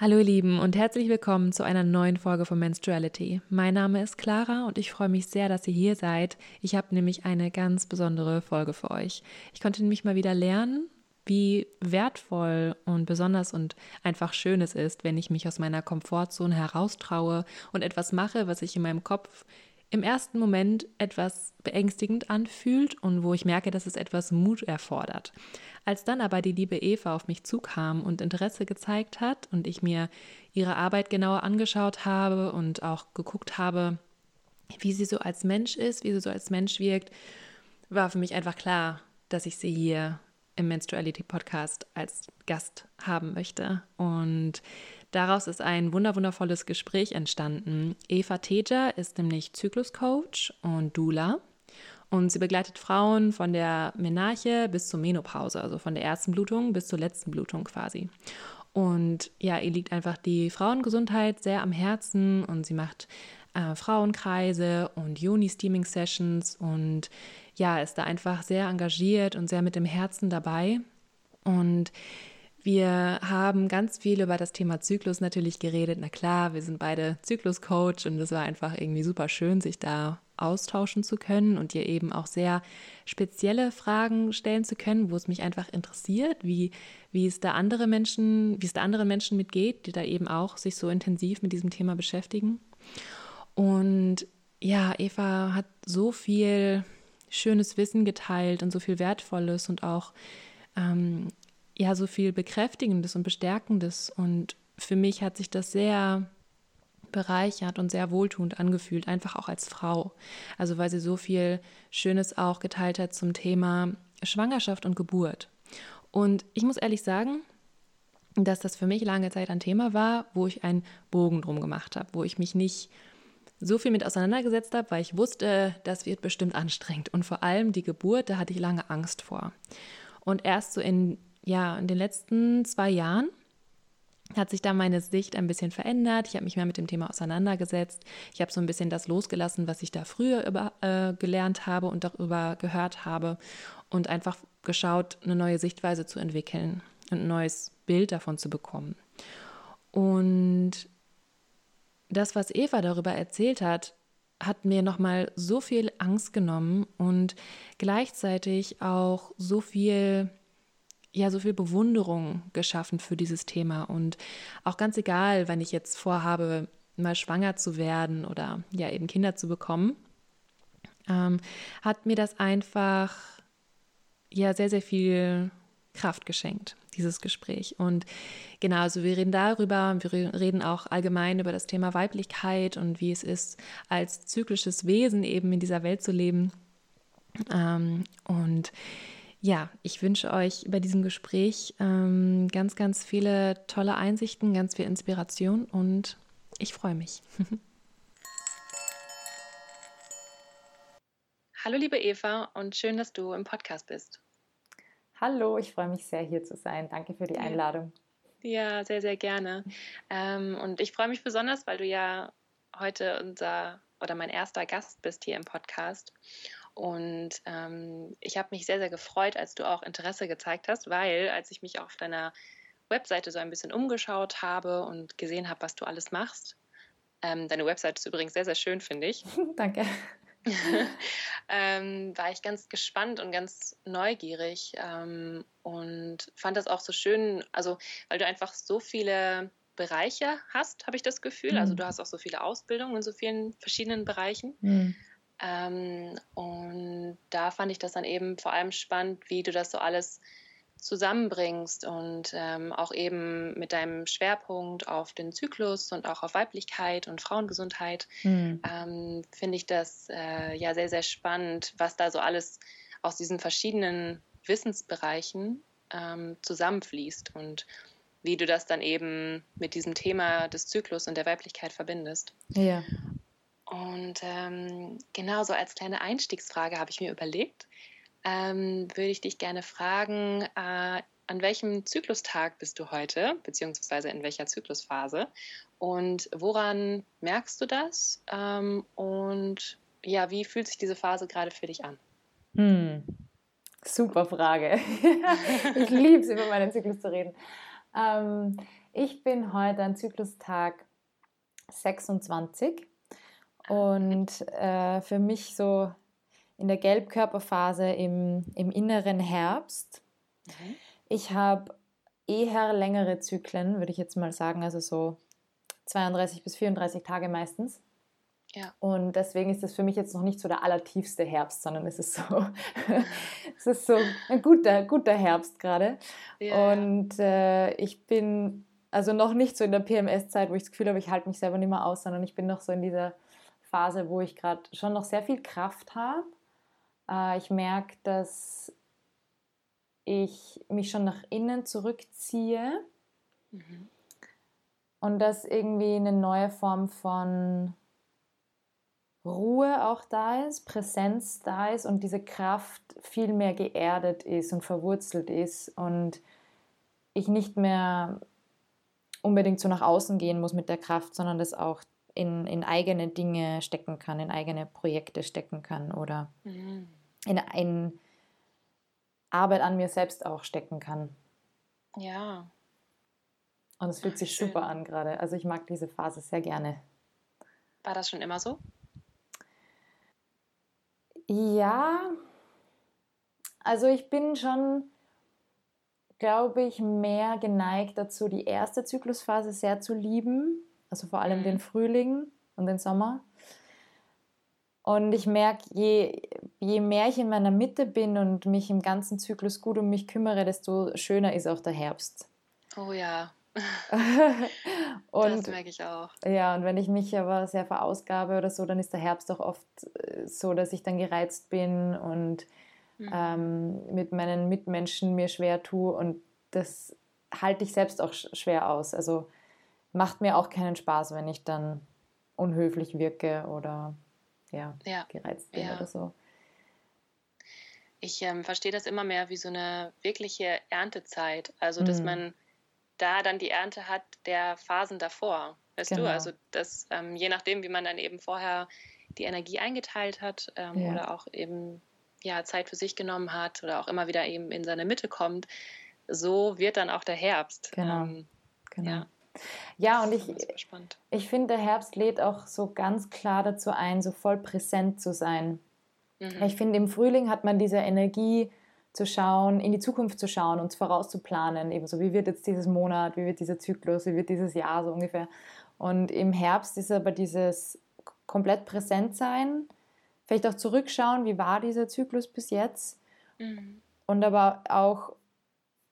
Hallo ihr Lieben und herzlich willkommen zu einer neuen Folge von Menstruality. Mein Name ist Clara und ich freue mich sehr, dass ihr hier seid. Ich habe nämlich eine ganz besondere Folge für euch. Ich konnte nämlich mal wieder lernen, wie wertvoll und besonders und einfach schön es ist, wenn ich mich aus meiner Komfortzone heraustraue und etwas mache, was ich in meinem Kopf im ersten Moment etwas beängstigend anfühlt und wo ich merke, dass es etwas Mut erfordert. Als dann aber die liebe Eva auf mich zukam und Interesse gezeigt hat und ich mir ihre Arbeit genauer angeschaut habe und auch geguckt habe, wie sie so als Mensch ist, wie sie so als Mensch wirkt, war für mich einfach klar, dass ich sie hier im Menstruality Podcast als Gast haben möchte. Und daraus ist ein wunderwundervolles Gespräch entstanden. Eva Teja ist nämlich Zykluscoach und Dula. Und sie begleitet Frauen von der Menarche bis zur Menopause, also von der ersten Blutung bis zur letzten Blutung quasi. Und ja, ihr liegt einfach die Frauengesundheit sehr am Herzen und sie macht äh, Frauenkreise und Juni-Steaming-Sessions und ja, ist da einfach sehr engagiert und sehr mit dem Herzen dabei. Und wir haben ganz viel über das Thema Zyklus natürlich geredet. Na klar, wir sind beide Zyklus-Coach und es war einfach irgendwie super schön, sich da austauschen zu können und dir eben auch sehr spezielle Fragen stellen zu können, wo es mich einfach interessiert, wie, wie es da andere Menschen, wie es da anderen Menschen mitgeht, die da eben auch sich so intensiv mit diesem Thema beschäftigen. Und ja, Eva hat so viel schönes Wissen geteilt und so viel Wertvolles und auch ähm, ja so viel Bekräftigendes und Bestärkendes. Und für mich hat sich das sehr bereichert und sehr wohltuend angefühlt, einfach auch als Frau. Also weil sie so viel Schönes auch geteilt hat zum Thema Schwangerschaft und Geburt. Und ich muss ehrlich sagen, dass das für mich lange Zeit ein Thema war, wo ich einen Bogen drum gemacht habe, wo ich mich nicht so viel mit auseinandergesetzt habe, weil ich wusste, das wird bestimmt anstrengend. Und vor allem die Geburt, da hatte ich lange Angst vor. Und erst so in, ja, in den letzten zwei Jahren hat sich da meine Sicht ein bisschen verändert. Ich habe mich mehr mit dem Thema auseinandergesetzt. Ich habe so ein bisschen das losgelassen, was ich da früher über, äh, gelernt habe und darüber gehört habe und einfach geschaut, eine neue Sichtweise zu entwickeln und ein neues Bild davon zu bekommen. Und das, was Eva darüber erzählt hat, hat mir nochmal so viel Angst genommen und gleichzeitig auch so viel, ja, so viel Bewunderung geschaffen für dieses Thema. Und auch ganz egal, wenn ich jetzt vorhabe, mal schwanger zu werden oder ja, eben Kinder zu bekommen, ähm, hat mir das einfach ja sehr, sehr viel Kraft geschenkt dieses Gespräch. Und genau, also wir reden darüber, wir reden auch allgemein über das Thema Weiblichkeit und wie es ist, als zyklisches Wesen eben in dieser Welt zu leben. Ähm, und ja, ich wünsche euch bei diesem Gespräch ähm, ganz, ganz viele tolle Einsichten, ganz viel Inspiration und ich freue mich. Hallo liebe Eva und schön, dass du im Podcast bist. Hallo, ich freue mich sehr, hier zu sein. Danke für die Einladung. Ja, sehr, sehr gerne. Ähm, und ich freue mich besonders, weil du ja heute unser oder mein erster Gast bist hier im Podcast. Und ähm, ich habe mich sehr, sehr gefreut, als du auch Interesse gezeigt hast, weil als ich mich auf deiner Webseite so ein bisschen umgeschaut habe und gesehen habe, was du alles machst, ähm, deine Webseite ist übrigens sehr, sehr schön, finde ich. Danke. ähm, war ich ganz gespannt und ganz neugierig ähm, und fand das auch so schön, also weil du einfach so viele Bereiche hast, habe ich das Gefühl. Also mhm. Also du hast auch so viele Ausbildungen in so vielen verschiedenen Bereichen. Mhm. Ähm, und da fand ich das dann eben vor allem spannend, wie du das so alles zusammenbringst und ähm, auch eben mit deinem Schwerpunkt auf den Zyklus und auch auf Weiblichkeit und Frauengesundheit, mhm. ähm, finde ich das äh, ja sehr, sehr spannend, was da so alles aus diesen verschiedenen Wissensbereichen ähm, zusammenfließt und wie du das dann eben mit diesem Thema des Zyklus und der Weiblichkeit verbindest. Ja. Und ähm, genau so als kleine Einstiegsfrage habe ich mir überlegt, ähm, würde ich dich gerne fragen, äh, an welchem Zyklustag bist du heute, beziehungsweise in welcher Zyklusphase? Und woran merkst du das? Ähm, und ja, wie fühlt sich diese Phase gerade für dich an? Hm. Super Frage. ich liebe es, über meinen Zyklus zu reden. Ähm, Ich bin heute an Zyklustag 26 und äh, für mich so in der Gelbkörperphase im, im inneren Herbst. Mhm. Ich habe eher längere Zyklen, würde ich jetzt mal sagen, also so 32 bis 34 Tage meistens. Ja. Und deswegen ist das für mich jetzt noch nicht so der allertiefste Herbst, sondern es ist so, es ist so ein guter, guter Herbst gerade. Ja. Und äh, ich bin also noch nicht so in der PMS-Zeit, wo ich das Gefühl habe, ich halte mich selber nicht mehr aus, sondern ich bin noch so in dieser Phase, wo ich gerade schon noch sehr viel Kraft habe. Äh, ich merke, dass ich mich schon nach innen zurückziehe mhm. und dass irgendwie eine neue Form von Ruhe auch da ist, Präsenz da ist und diese Kraft viel mehr geerdet ist und verwurzelt ist und ich nicht mehr unbedingt so nach außen gehen muss mit der Kraft, sondern das auch in, in eigene Dinge stecken kann, in eigene Projekte stecken kann oder mhm. in, in Arbeit an mir selbst auch stecken kann. Ja. Und es fühlt Ach, sich schön. super an gerade. Also ich mag diese Phase sehr gerne. War das schon immer so? Ja, also ich bin schon, glaube ich, mehr geneigt dazu, die erste Zyklusphase sehr zu lieben, also vor allem mhm. den Frühling und den Sommer. Und ich merke, je, je mehr ich in meiner Mitte bin und mich im ganzen Zyklus gut um mich kümmere, desto schöner ist auch der Herbst. Oh ja. und, das merke ich auch. Ja, und wenn ich mich aber sehr verausgabe oder so, dann ist der Herbst auch oft äh, so, dass ich dann gereizt bin und mhm. ähm, mit meinen Mitmenschen mir schwer tue. Und das halte ich selbst auch schwer aus. Also macht mir auch keinen Spaß, wenn ich dann unhöflich wirke oder ja, ja. gereizt bin ja. oder so. Ich ähm, verstehe das immer mehr wie so eine wirkliche Erntezeit. Also, dass mhm. man da dann die Ernte hat der Phasen davor. Weißt genau. du, also das, ähm, je nachdem, wie man dann eben vorher die Energie eingeteilt hat ähm, ja. oder auch eben ja, Zeit für sich genommen hat oder auch immer wieder eben in seine Mitte kommt, so wird dann auch der Herbst. Genau. Ähm, genau. Ja. Ja, und ich, ich finde, der Herbst lädt auch so ganz klar dazu ein, so voll präsent zu sein. Mhm. Ich finde, im Frühling hat man diese Energie, zu schauen, in die Zukunft zu schauen, uns vorauszuplanen, ebenso wie wird jetzt dieses Monat, wie wird dieser Zyklus, wie wird dieses Jahr so ungefähr. Und im Herbst ist aber dieses komplett präsent sein, vielleicht auch zurückschauen, wie war dieser Zyklus bis jetzt mhm. und aber auch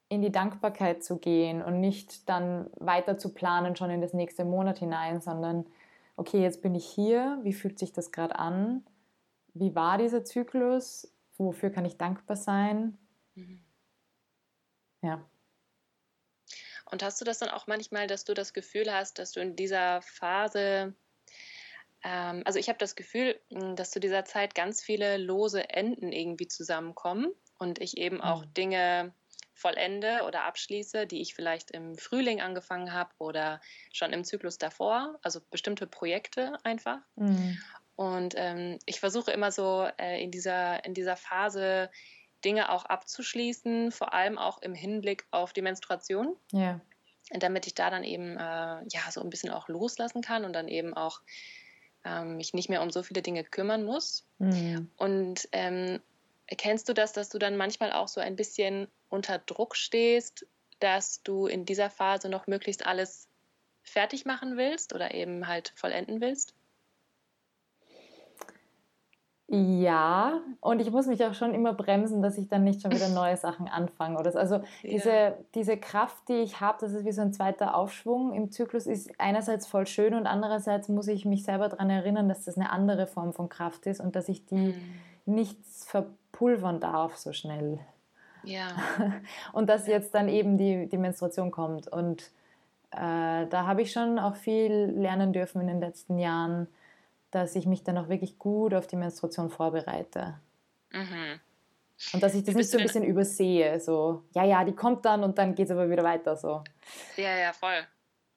in die Dankbarkeit zu gehen und nicht dann weiter zu planen schon in das nächste Monat hinein, sondern okay, jetzt bin ich hier, wie fühlt sich das gerade an? Wie war dieser Zyklus? wofür kann ich dankbar sein? Mhm. Ja. Und hast du das dann auch manchmal, dass du das Gefühl hast, dass du in dieser Phase, ähm, also ich habe das Gefühl, hm, dass zu dieser Zeit ganz viele lose Enden irgendwie zusammenkommen und ich eben auch mhm. Dinge vollende oder abschließe, die ich vielleicht im Frühling angefangen habe oder schon im Zyklus davor, also bestimmte Projekte einfach. Mhm. Und ähm, ich versuche immer so äh, in, dieser, in dieser Phase Dinge auch abzuschließen, vor allem auch im Hinblick auf die Menstruation. Ja. Damit ich da dann eben äh, ja so ein bisschen auch loslassen kann und dann eben auch ähm, mich nicht mehr um so viele Dinge kümmern muss. Mhm. Und ähm, kennst du das, dass du dann manchmal auch so ein bisschen unter Druck stehst, dass du in dieser Phase noch möglichst alles fertig machen willst oder eben halt vollenden willst? Ja, und ich muss mich auch schon immer bremsen, dass ich dann nicht schon wieder neue Sachen anfange. Oder so. Also diese, ja. diese Kraft, die ich habe, das ist wie so ein zweiter Aufschwung im Zyklus, ist einerseits voll schön und andererseits muss ich mich selber daran erinnern, dass das eine andere Form von Kraft ist und dass ich die mhm. Nichts verpulvern darf so schnell. Ja. Und dass jetzt dann eben die, die Menstruation kommt. Und äh, da habe ich schon auch viel lernen dürfen in den letzten Jahren dass ich mich dann auch wirklich gut auf die Menstruation vorbereite. Mhm. Und dass ich das nicht so ein bisschen übersehe, so, ja, ja, die kommt dann und dann geht es aber wieder weiter, so. Ja, ja, voll.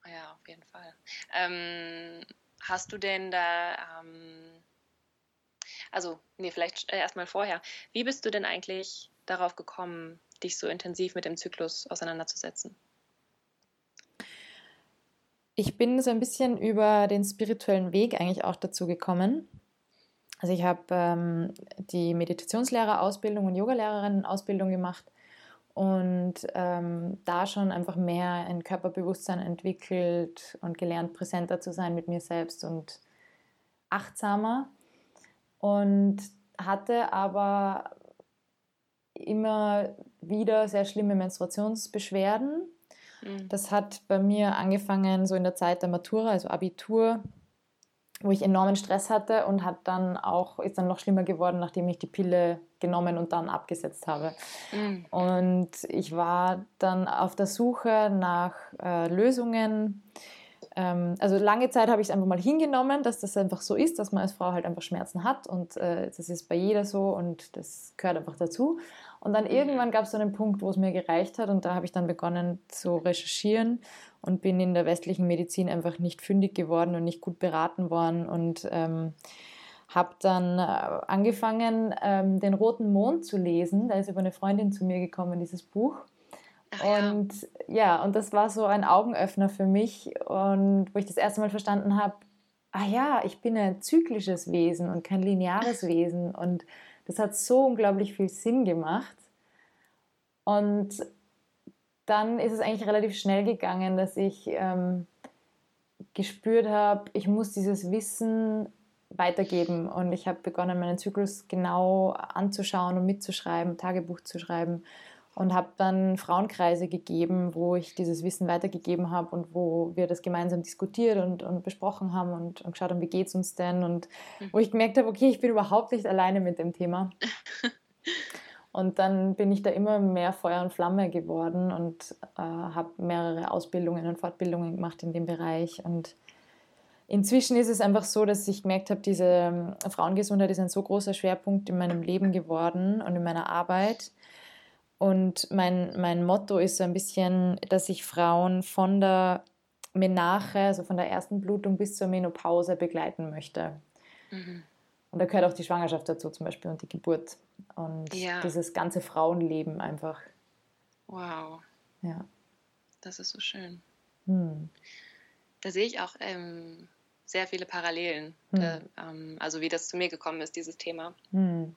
Ja, auf jeden Fall. Ähm, hast du denn da, ähm, also, nee, vielleicht äh, erstmal vorher, wie bist du denn eigentlich darauf gekommen, dich so intensiv mit dem Zyklus auseinanderzusetzen? ich bin so ein bisschen über den spirituellen Weg eigentlich auch dazu gekommen. Also ich habe ähm, die Meditationslehrerausbildung und Yogalehrerin-Ausbildung gemacht und ähm, da schon einfach mehr ein Körperbewusstsein entwickelt und gelernt, präsenter zu sein mit mir selbst und achtsamer. Und hatte aber immer wieder sehr schlimme Menstruationsbeschwerden Mhm. Das hat bei mir angefangen so in der Zeit der Matura, also Abitur, wo ich enormen Stress hatte und hat dann auch, ist dann noch schlimmer geworden, nachdem ich die Pille genommen und dann abgesetzt habe. Mhm. Und ich war dann auf der Suche nach äh, Lösungen. Ähm, also lange Zeit habe ich es einfach mal hingenommen, dass das einfach so ist, dass man als Frau halt einfach Schmerzen hat und äh, das ist bei jeder so und das gehört einfach dazu. Und dann irgendwann gab es so einen Punkt, wo es mir gereicht hat und da habe ich dann begonnen zu recherchieren und bin in der westlichen Medizin einfach nicht fündig geworden und nicht gut beraten worden und ähm, habe dann äh, angefangen, ähm, den Roten Mond zu lesen. Da ist über eine Freundin zu mir gekommen, dieses Buch. Ach, und ja. ja, und das war so ein Augenöffner für mich und wo ich das erste Mal verstanden habe, ah ja, ich bin ein zyklisches Wesen und kein lineares Wesen und das hat so unglaublich viel Sinn gemacht. Und dann ist es eigentlich relativ schnell gegangen, dass ich ähm, gespürt habe, ich muss dieses Wissen weitergeben. Und ich habe begonnen, meinen Zyklus genau anzuschauen und mitzuschreiben, Tagebuch zu schreiben. Und habe dann Frauenkreise gegeben, wo ich dieses Wissen weitergegeben habe und wo wir das gemeinsam diskutiert und, und besprochen haben und, und geschaut haben, wie geht es uns denn. Und mhm. wo ich gemerkt habe, okay, ich bin überhaupt nicht alleine mit dem Thema. Und dann bin ich da immer mehr Feuer und Flamme geworden und äh, habe mehrere Ausbildungen und Fortbildungen gemacht in dem Bereich. Und inzwischen ist es einfach so, dass ich gemerkt habe, diese ähm, Frauengesundheit ist ein so großer Schwerpunkt in meinem Leben geworden und in meiner Arbeit. Und mein, mein Motto ist so ein bisschen, dass ich Frauen von der Menache, also von der ersten Blutung bis zur Menopause begleiten möchte. Mhm. Und da gehört auch die Schwangerschaft dazu zum Beispiel und die Geburt und ja. dieses ganze Frauenleben einfach. Wow. Ja. Das ist so schön. Hm. Da sehe ich auch ähm, sehr viele Parallelen. Hm. Da, ähm, also wie das zu mir gekommen ist, dieses Thema. Hm.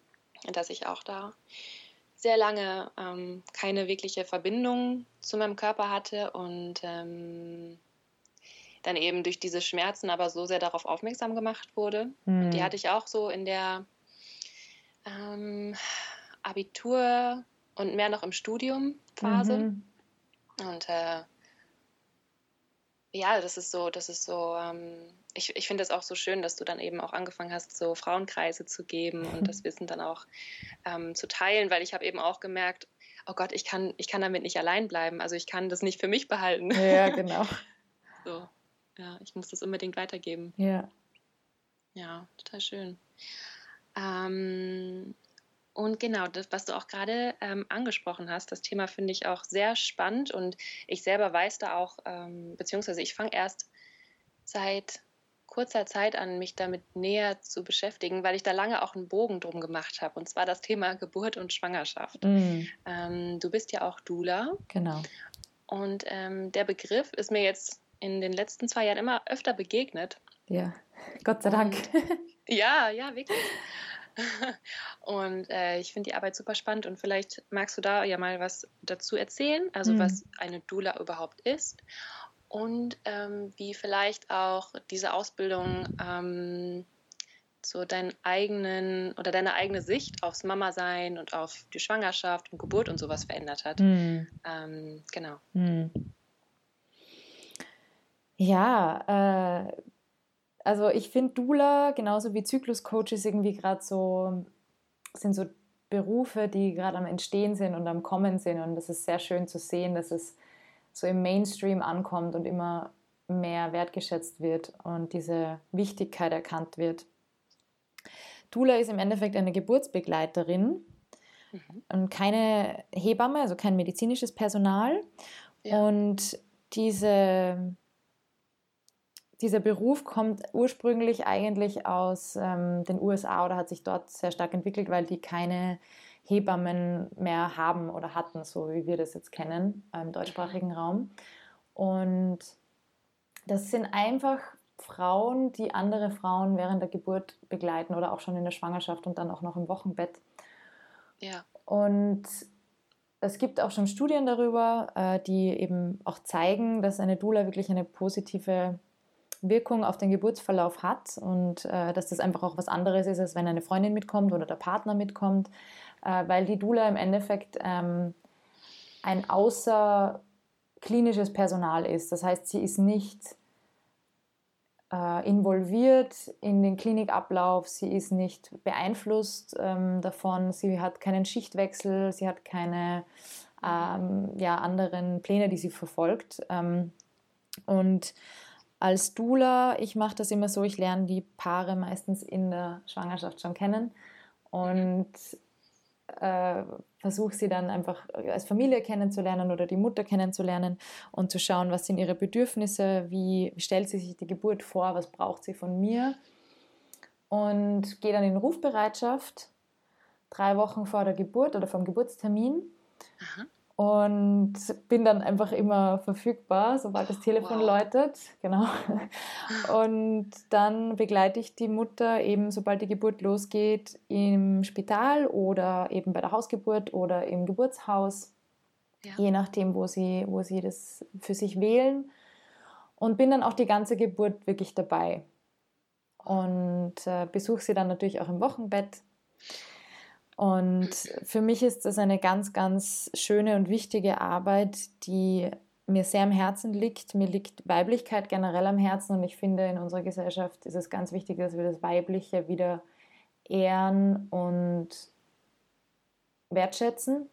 Dass ich auch da sehr lange ähm, keine wirkliche Verbindung zu meinem Körper hatte und ähm, dann eben durch diese Schmerzen aber so sehr darauf aufmerksam gemacht wurde. Mhm. Die hatte ich auch so in der ähm, Abitur und mehr noch im Studium-Phase. Mhm. Und äh, ja, das ist so, das ist so, ähm, ich, ich finde es auch so schön, dass du dann eben auch angefangen hast, so Frauenkreise zu geben und das Wissen dann auch ähm, zu teilen, weil ich habe eben auch gemerkt, oh Gott, ich kann, ich kann damit nicht allein bleiben. Also ich kann das nicht für mich behalten. Ja, genau. so ja, ich muss das unbedingt weitergeben. Ja. Ja, total schön. Ähm, und genau, das, was du auch gerade ähm, angesprochen hast, das Thema finde ich auch sehr spannend und ich selber weiß da auch, ähm, beziehungsweise ich fange erst seit kurzer Zeit an, mich damit näher zu beschäftigen, weil ich da lange auch einen Bogen drum gemacht habe, und zwar das Thema Geburt und Schwangerschaft. Mm. Ähm, du bist ja auch Dula. Genau. Und ähm, der Begriff ist mir jetzt in den letzten zwei Jahren immer öfter begegnet. Ja, Gott sei Dank. Und, ja, ja, wirklich. Und äh, ich finde die Arbeit super spannend und vielleicht magst du da ja mal was dazu erzählen, also mhm. was eine Dula überhaupt ist und ähm, wie vielleicht auch diese Ausbildung ähm, so deinen eigenen oder deine eigene Sicht aufs Mama-Sein und auf die Schwangerschaft und Geburt und sowas verändert hat. Mhm. Ähm, genau. Mhm. Ja, äh, also ich finde Dula genauso wie Zykluscoaches irgendwie gerade so, sind so Berufe, die gerade am Entstehen sind und am Kommen sind. Und das ist sehr schön zu sehen, dass es so im Mainstream ankommt und immer mehr wertgeschätzt wird und diese Wichtigkeit erkannt wird. Dula ist im Endeffekt eine Geburtsbegleiterin mhm. und keine Hebamme, also kein medizinisches Personal. Ja. Und diese dieser Beruf kommt ursprünglich eigentlich aus ähm, den USA oder hat sich dort sehr stark entwickelt, weil die keine Hebammen mehr haben oder hatten, so wie wir das jetzt kennen im deutschsprachigen Raum. Und Das sind einfach Frauen, die andere Frauen während der Geburt begleiten oder auch schon in der Schwangerschaft und dann auch noch im Wochenbett. Ja. Und es gibt auch schon Studien darüber, äh, die eben auch zeigen, dass eine Doula wirklich eine positive Wirkung auf den Geburtsverlauf hat und äh, dass das einfach auch was anderes ist, als wenn eine Freundin mitkommt oder der Partner mitkommt, äh, weil die Doula im Endeffekt ähm, ein außerklinisches Personal ist. Das heißt, sie ist nicht äh, involviert in den Klinikablauf, sie ist nicht beeinflusst ähm, davon, sie hat keinen Schichtwechsel, sie hat keine ähm, ja, anderen Pläne, die sie verfolgt. Ähm, und als Doula, ich mache das immer so, ich lerne die Paare meistens in der Schwangerschaft schon kennen und äh, versuche sie dann einfach als Familie kennenzulernen oder die Mutter kennenzulernen und zu schauen, was sind ihre Bedürfnisse, wie stellt sie sich die Geburt vor, was braucht sie von mir und gehe dann in Rufbereitschaft drei Wochen vor der Geburt oder vom Geburtstermin. Aha und bin dann einfach immer verfügbar, sobald das Telefon wow. läutet. Genau. Und dann begleite ich die Mutter eben, sobald die Geburt losgeht, im Spital oder eben bei der Hausgeburt oder im Geburtshaus, ja. je nachdem, wo sie, wo sie das für sich wählen. Und bin dann auch die ganze Geburt wirklich dabei. Und äh, besuche sie dann natürlich auch im Wochenbett und für mich ist das eine ganz, ganz schöne und wichtige Arbeit, die mir sehr am Herzen liegt. Mir liegt Weiblichkeit generell am Herzen und ich finde, in unserer Gesellschaft ist es ganz wichtig, dass wir das Weibliche wieder ehren und wertschätzen.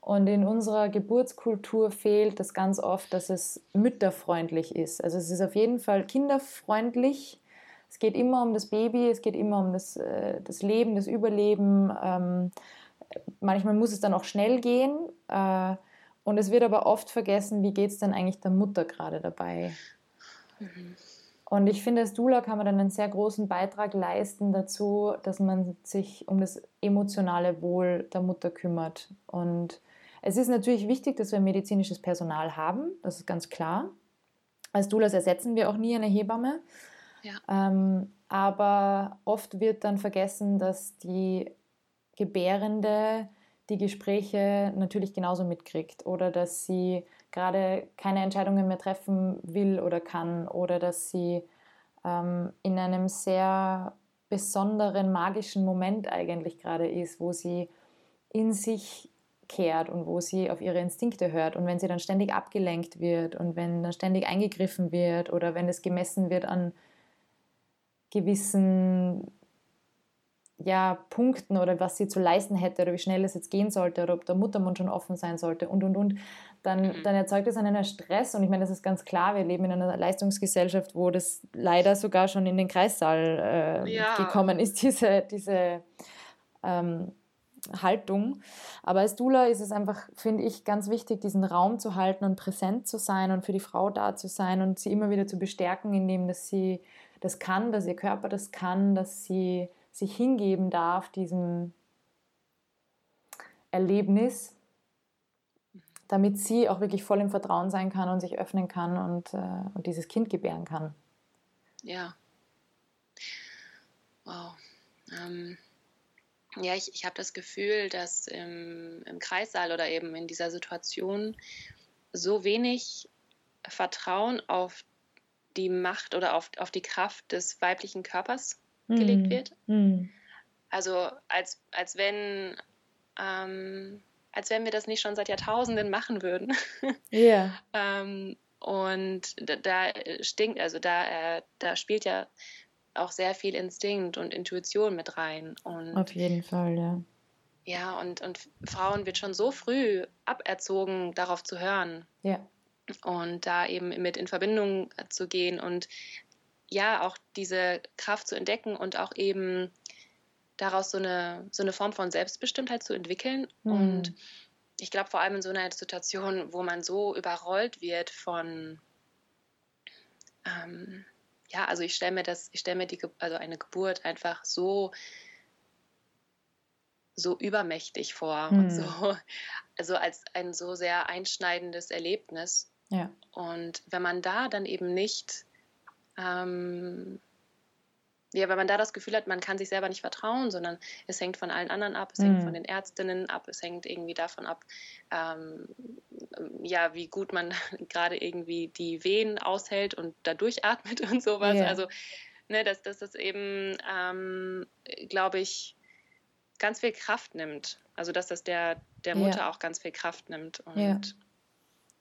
Und in unserer Geburtskultur fehlt das ganz oft, dass es mütterfreundlich ist. Also es ist auf jeden Fall kinderfreundlich, es geht immer um das Baby, es geht immer um das, äh, das Leben, das Überleben. Ähm, manchmal muss es dann auch schnell gehen. Äh, und es wird aber oft vergessen, wie geht es denn eigentlich der Mutter gerade dabei. Mhm. Und ich finde, als Dula kann man dann einen sehr großen Beitrag leisten dazu, dass man sich um das emotionale Wohl der Mutter kümmert. Und es ist natürlich wichtig, dass wir medizinisches Personal haben, das ist ganz klar. Als Doulas ersetzen wir auch nie eine Hebamme. Ähm, aber oft wird dann vergessen, dass die Gebärende die Gespräche natürlich genauso mitkriegt oder dass sie gerade keine Entscheidungen mehr treffen will oder kann oder dass sie ähm, in einem sehr besonderen magischen Moment eigentlich gerade ist, wo sie in sich kehrt und wo sie auf ihre Instinkte hört. Und wenn sie dann ständig abgelenkt wird und wenn dann ständig eingegriffen wird oder wenn es gemessen wird an gewissen ja, Punkten oder was sie zu leisten hätte oder wie schnell es jetzt gehen sollte oder ob der Muttermund schon offen sein sollte und und und, dann, mhm. dann erzeugt das einen Stress und ich meine, das ist ganz klar, wir leben in einer Leistungsgesellschaft, wo das leider sogar schon in den Kreissaal äh, ja. gekommen ist, diese, diese ähm, Haltung. Aber als Dula ist es einfach, finde ich, ganz wichtig, diesen Raum zu halten und präsent zu sein und für die Frau da zu sein und sie immer wieder zu bestärken, indem dass sie das kann, dass ihr Körper das kann, dass sie sich hingeben darf diesem Erlebnis, damit sie auch wirklich voll im Vertrauen sein kann und sich öffnen kann und, äh, und dieses Kind gebären kann. Ja. Wow. Ähm, ja, ich, ich habe das Gefühl, dass im, im Kreissaal oder eben in dieser Situation so wenig Vertrauen auf die Macht oder auf, auf die Kraft des weiblichen Körpers mhm. gelegt wird. Mhm. Also als, als wenn ähm, als wenn wir das nicht schon seit Jahrtausenden machen würden. Ja. ähm, und da, da, stinkt, also da, äh, da spielt ja auch sehr viel Instinkt und Intuition mit rein. Und Auf jeden Fall, ja. Ja, und, und Frauen wird schon so früh aberzogen, darauf zu hören. Ja und da eben mit in Verbindung zu gehen und ja, auch diese Kraft zu entdecken und auch eben daraus so eine, so eine Form von Selbstbestimmtheit zu entwickeln. Mhm. Und ich glaube, vor allem in so einer Situation, wo man so überrollt wird von, ähm, ja, also ich stelle mir das, ich stelle mir die, also eine Geburt einfach so, so übermächtig vor mhm. und so, also als ein so sehr einschneidendes Erlebnis. Ja. Und wenn man da dann eben nicht, ähm, ja, wenn man da das Gefühl hat, man kann sich selber nicht vertrauen, sondern es hängt von allen anderen ab, es mhm. hängt von den Ärztinnen ab, es hängt irgendwie davon ab, ähm, ja, wie gut man gerade irgendwie die Wehen aushält und da durchatmet und sowas. Yeah. Also, ne, dass, dass das eben, ähm, glaube ich, ganz viel Kraft nimmt. Also, dass das der, der Mutter yeah. auch ganz viel Kraft nimmt. Und yeah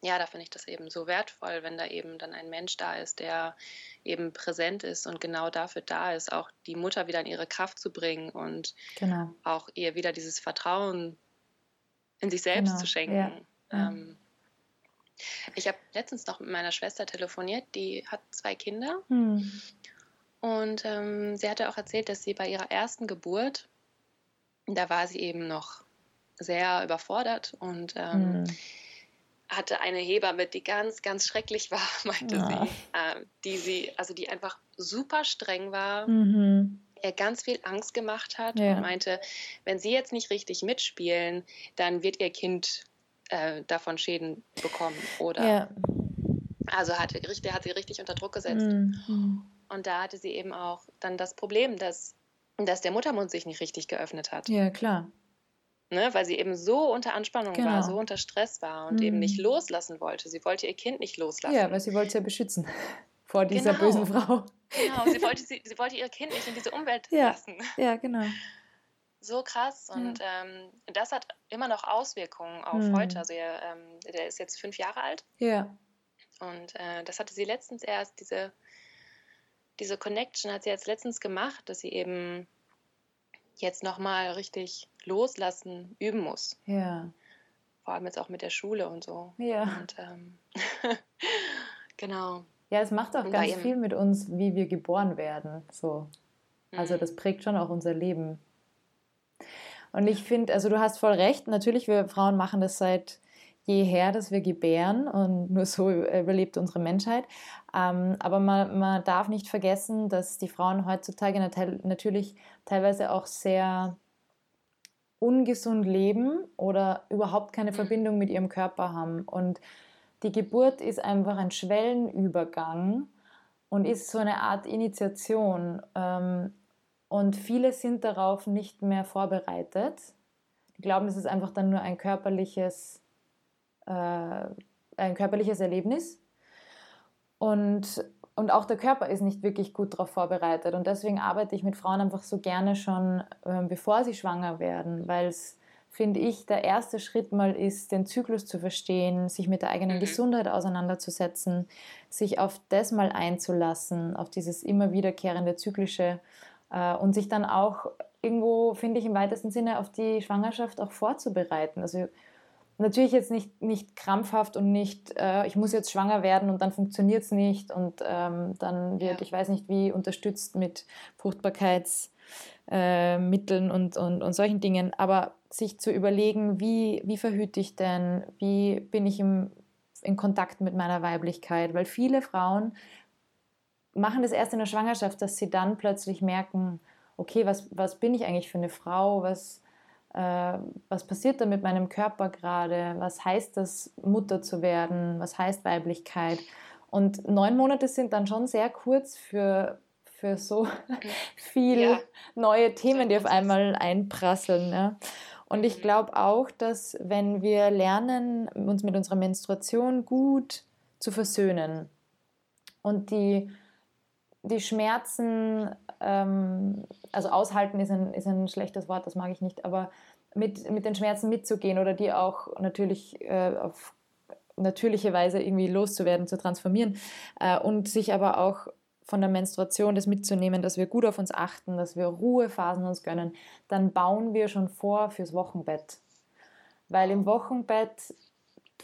ja, da finde ich das eben so wertvoll, wenn da eben dann ein Mensch da ist, der eben präsent ist und genau dafür da ist, auch die Mutter wieder in ihre Kraft zu bringen und genau. auch ihr wieder dieses Vertrauen in sich selbst genau. zu schenken. Ja. Ähm, ich habe letztens noch mit meiner Schwester telefoniert, die hat zwei Kinder. Hm. Und ähm, sie hatte auch erzählt, dass sie bei ihrer ersten Geburt, da war sie eben noch sehr überfordert und ähm, hm hatte eine Hebamme, die ganz, ganz schrecklich war, meinte ja. sie, äh, die sie, also die einfach super streng war, mhm. ihr ganz viel Angst gemacht hat ja. und meinte, wenn sie jetzt nicht richtig mitspielen, dann wird ihr Kind äh, davon Schäden bekommen oder ja. also hatte, der hat sie richtig unter Druck gesetzt. Mhm. Und da hatte sie eben auch dann das Problem, dass, dass der Muttermund sich nicht richtig geöffnet hat. Ja, klar. Ne, weil sie eben so unter Anspannung genau. war, so unter Stress war und mhm. eben nicht loslassen wollte. Sie wollte ihr Kind nicht loslassen. Ja, weil sie wollte es ja beschützen vor dieser genau. bösen Frau. Genau, sie wollte, sie, sie wollte ihr Kind nicht in diese Umwelt ja. lassen. Ja, genau. So krass. Und ja. ähm, das hat immer noch Auswirkungen auf mhm. heute. Also er, ähm, der ist jetzt fünf Jahre alt. Ja. Und äh, das hatte sie letztens erst, diese, diese Connection hat sie jetzt letztens gemacht, dass sie eben jetzt nochmal richtig loslassen üben muss. Ja. Vor allem jetzt auch mit der Schule und so. Ja. Und, ähm, genau. Ja, es macht auch ganz viel mit uns, wie wir geboren werden. So. Also mhm. das prägt schon auch unser Leben. Und ich finde, also du hast voll recht, natürlich, wir Frauen machen das seit jeher, dass wir gebären und nur so überlebt unsere Menschheit. Ähm, aber man, man darf nicht vergessen, dass die Frauen heutzutage natürlich teilweise auch sehr ungesund leben oder überhaupt keine mhm. Verbindung mit ihrem Körper haben. Und die Geburt ist einfach ein Schwellenübergang und ist so eine Art Initiation. Ähm, und viele sind darauf nicht mehr vorbereitet. Die glauben, es ist einfach dann nur ein körperliches ein körperliches Erlebnis. Und, und auch der Körper ist nicht wirklich gut darauf vorbereitet. Und deswegen arbeite ich mit Frauen einfach so gerne schon, äh, bevor sie schwanger werden, weil es, finde ich, der erste Schritt mal ist, den Zyklus zu verstehen, sich mit der eigenen mhm. Gesundheit auseinanderzusetzen, sich auf das mal einzulassen, auf dieses immer wiederkehrende zyklische äh, und sich dann auch irgendwo, finde ich, im weitesten Sinne auf die Schwangerschaft auch vorzubereiten. Also Natürlich jetzt nicht, nicht krampfhaft und nicht, äh, ich muss jetzt schwanger werden und dann funktioniert es nicht und ähm, dann wird, ja. ich weiß nicht wie, unterstützt mit Fruchtbarkeitsmitteln äh, und, und, und solchen Dingen. Aber sich zu überlegen, wie, wie verhüte ich denn, wie bin ich im, in Kontakt mit meiner Weiblichkeit, weil viele Frauen machen das erst in der Schwangerschaft, dass sie dann plötzlich merken, okay, was, was bin ich eigentlich für eine Frau, was was passiert da mit meinem Körper gerade, was heißt das, Mutter zu werden, was heißt Weiblichkeit. Und neun Monate sind dann schon sehr kurz für, für so viele ja. neue Themen, die auf einmal einprasseln. Ja. Und ich mhm. glaube auch, dass wenn wir lernen, uns mit unserer Menstruation gut zu versöhnen und die, die Schmerzen, ähm, also aushalten ist ein, ist ein schlechtes Wort, das mag ich nicht, aber mit, mit den Schmerzen mitzugehen oder die auch natürlich äh, auf natürliche Weise irgendwie loszuwerden, zu transformieren äh, und sich aber auch von der Menstruation das mitzunehmen, dass wir gut auf uns achten, dass wir Ruhephasen uns gönnen, dann bauen wir schon vor fürs Wochenbett. Weil im Wochenbett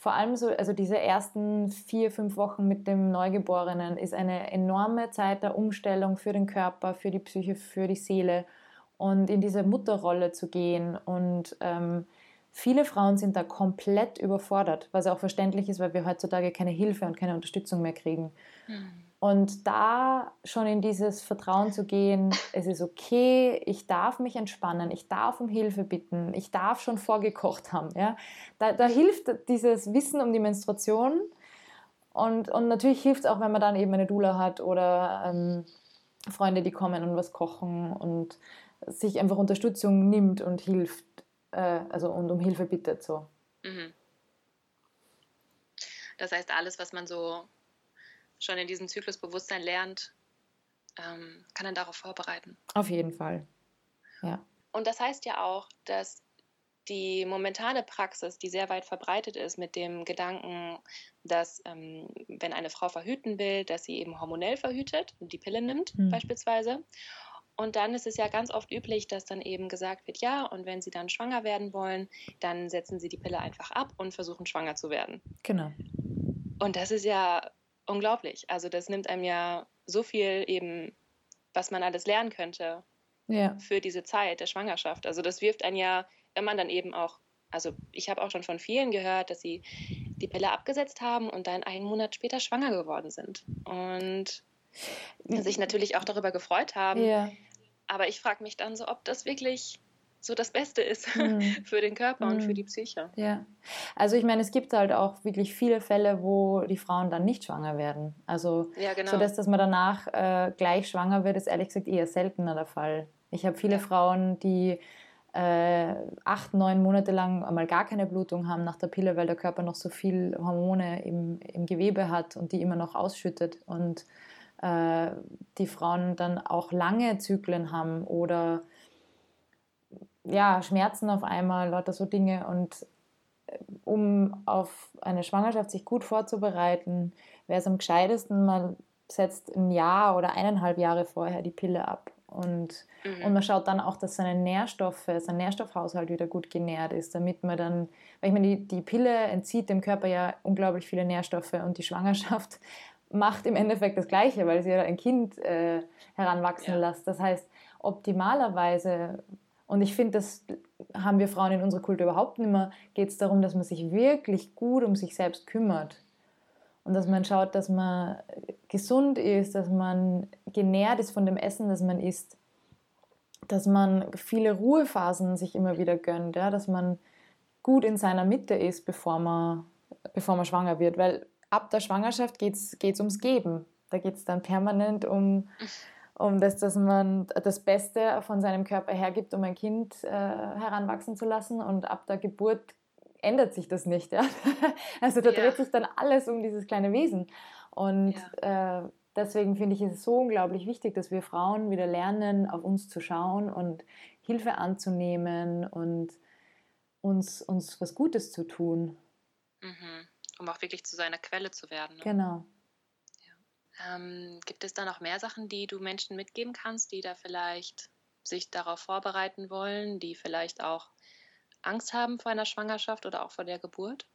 vor allem so, also diese ersten vier, fünf Wochen mit dem Neugeborenen ist eine enorme Zeit der Umstellung für den Körper, für die Psyche, für die Seele und in diese Mutterrolle zu gehen. Und ähm, viele Frauen sind da komplett überfordert, was auch verständlich ist, weil wir heutzutage keine Hilfe und keine Unterstützung mehr kriegen. Mhm. Und da schon in dieses Vertrauen zu gehen, es ist okay, ich darf mich entspannen, ich darf um Hilfe bitten, ich darf schon vorgekocht haben. Ja? Da, da hilft dieses Wissen um die Menstruation Und, und natürlich hilft es auch, wenn man dann eben eine Dula hat oder ähm, Freunde, die kommen und was kochen und sich einfach Unterstützung nimmt und hilft, äh, also und um Hilfe bittet. So. Mhm. Das heißt, alles, was man so schon in diesem Zyklusbewusstsein lernt, ähm, kann dann darauf vorbereiten. Auf jeden Fall. Ja. Und das heißt ja auch, dass die momentane Praxis, die sehr weit verbreitet ist, mit dem Gedanken, dass ähm, wenn eine Frau verhüten will, dass sie eben hormonell verhütet und die Pille nimmt mhm. beispielsweise. Und dann ist es ja ganz oft üblich, dass dann eben gesagt wird, ja, und wenn sie dann schwanger werden wollen, dann setzen sie die Pille einfach ab und versuchen schwanger zu werden. Genau. Und das ist ja unglaublich. Also das nimmt einem ja so viel eben, was man alles lernen könnte ja. für diese Zeit der Schwangerschaft. Also das wirft einen ja wenn man dann eben auch, also ich habe auch schon von vielen gehört, dass sie die Pille abgesetzt haben und dann einen Monat später schwanger geworden sind. Und sich natürlich auch darüber gefreut haben. Ja. Aber ich frage mich dann so, ob das wirklich so das Beste ist mhm. für den Körper mhm. und für hm. die Psyche. Ja, also ich meine, es gibt halt auch wirklich viele Fälle, wo die Frauen dann nicht schwanger werden. Also ja, genau. so dass, dass man danach äh, gleich schwanger wird, ist ehrlich gesagt eher seltener der Fall. Ich habe viele ja. Frauen, die äh, acht, neun Monate lang einmal gar keine Blutung haben nach der Pille, weil der Körper noch so viel Hormone im, im Gewebe hat und die immer noch ausschüttet. Und äh, die Frauen dann auch lange Zyklen haben oder ja, Schmerzen auf einmal, lauter so Dinge. Und äh, um auf eine Schwangerschaft sich gut vorzubereiten, wäre es am gescheitesten, man setzt ein Jahr oder eineinhalb Jahre vorher die Pille ab. Und, mhm. und man schaut dann auch, dass seine Nährstoffe, sein Nährstoffhaushalt wieder gut genährt ist, damit man dann, weil ich meine, die, die Pille entzieht dem Körper ja unglaublich viele Nährstoffe und die Schwangerschaft macht im Endeffekt das Gleiche, weil sie ja ein Kind äh, heranwachsen ja. lässt. Das heißt, optimalerweise, und ich finde, das haben wir Frauen in unserer Kultur überhaupt nicht mehr, geht es darum, dass man sich wirklich gut um sich selbst kümmert. Und dass man schaut, dass man gesund ist, dass man genährt ist von dem Essen, das man isst, dass man viele Ruhephasen sich immer wieder gönnt, ja, dass man gut in seiner Mitte ist, bevor man, bevor man schwanger wird. Weil ab der Schwangerschaft geht es ums Geben. Da geht es dann permanent um, um das, dass man das Beste von seinem Körper hergibt, um ein Kind äh, heranwachsen zu lassen. Und ab der Geburt ändert sich das nicht. Ja? Also da ja. dreht sich dann alles um dieses kleine Wesen. Und ja. äh, deswegen finde ich es so unglaublich wichtig, dass wir Frauen wieder lernen, auf uns zu schauen und Hilfe anzunehmen und uns, uns was Gutes zu tun. Mhm. Um auch wirklich zu seiner Quelle zu werden. Ne? Genau. Ähm, gibt es da noch mehr Sachen, die du Menschen mitgeben kannst, die da vielleicht sich darauf vorbereiten wollen, die vielleicht auch Angst haben vor einer Schwangerschaft oder auch vor der Geburt?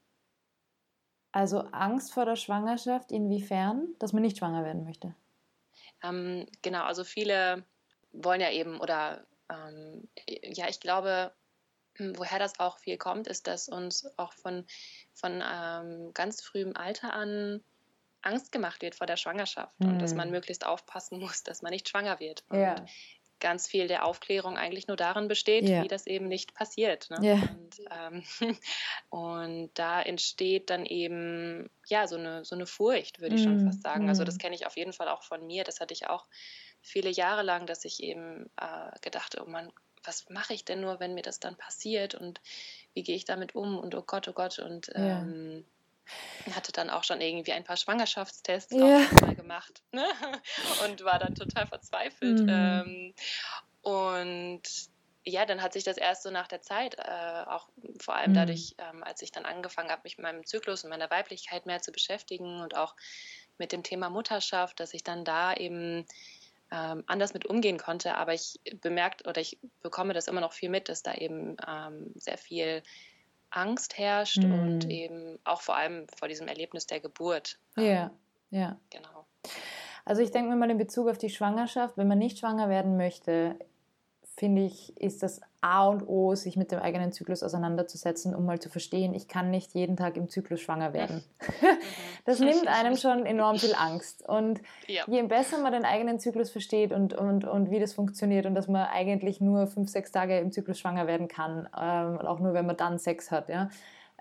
Also Angst vor der Schwangerschaft, inwiefern, dass man nicht schwanger werden möchte? Ähm, genau, also viele wollen ja eben oder ähm, ja, ich glaube, woher das auch viel kommt, ist, dass uns auch von, von ähm, ganz frühem Alter an Angst gemacht wird vor der Schwangerschaft mhm. und dass man hm. möglichst aufpassen muss, dass man nicht schwanger wird. Und ja ganz viel der Aufklärung eigentlich nur darin besteht, yeah. wie das eben nicht passiert. Ne? Yeah. Und, ähm, und, da entsteht dann eben ja so eine, so eine Furcht, würde ich mm. schon fast sagen. Also das mm. kenne ich auf jeden Fall auch von mir. Das hatte ich auch viele Jahre lang, dass ich eben äh, gedacht, oh Mann, was mache ich denn nur, wenn mir das dann passiert und wie gehe ich damit um und oh Gott, oh Gott und ähm, hatte dann auch schon irgendwie ein paar Schwangerschaftstests ja. mal gemacht ne? und war dann total verzweifelt. Mhm. Ähm, und ja, dann hat sich das erst so nach der Zeit, äh, auch vor allem mhm. dadurch, ähm, als ich dann angefangen habe, mich mit meinem Zyklus und meiner Weiblichkeit mehr zu beschäftigen und auch mit dem Thema Mutterschaft, dass ich dann da eben ähm, anders mit umgehen konnte. Aber ich bemerkt oder ich bekomme das immer noch viel mit, dass da eben ähm, sehr viel Angst herrscht mhm. und eben auch vor allem vor diesem Erlebnis der Geburt. Ja, ähm, ja. Genau. Also ich denke mir mal in Bezug auf die Schwangerschaft, wenn man nicht schwanger werden möchte, finde ich, ist das A und O, sich mit dem eigenen Zyklus auseinanderzusetzen, um mal zu verstehen, ich kann nicht jeden Tag im Zyklus schwanger werden. das nimmt einem schon enorm viel Angst. Und ja. je besser man den eigenen Zyklus versteht und, und, und wie das funktioniert und dass man eigentlich nur fünf, sechs Tage im Zyklus schwanger werden kann, ähm, auch nur wenn man dann Sex hat, ja,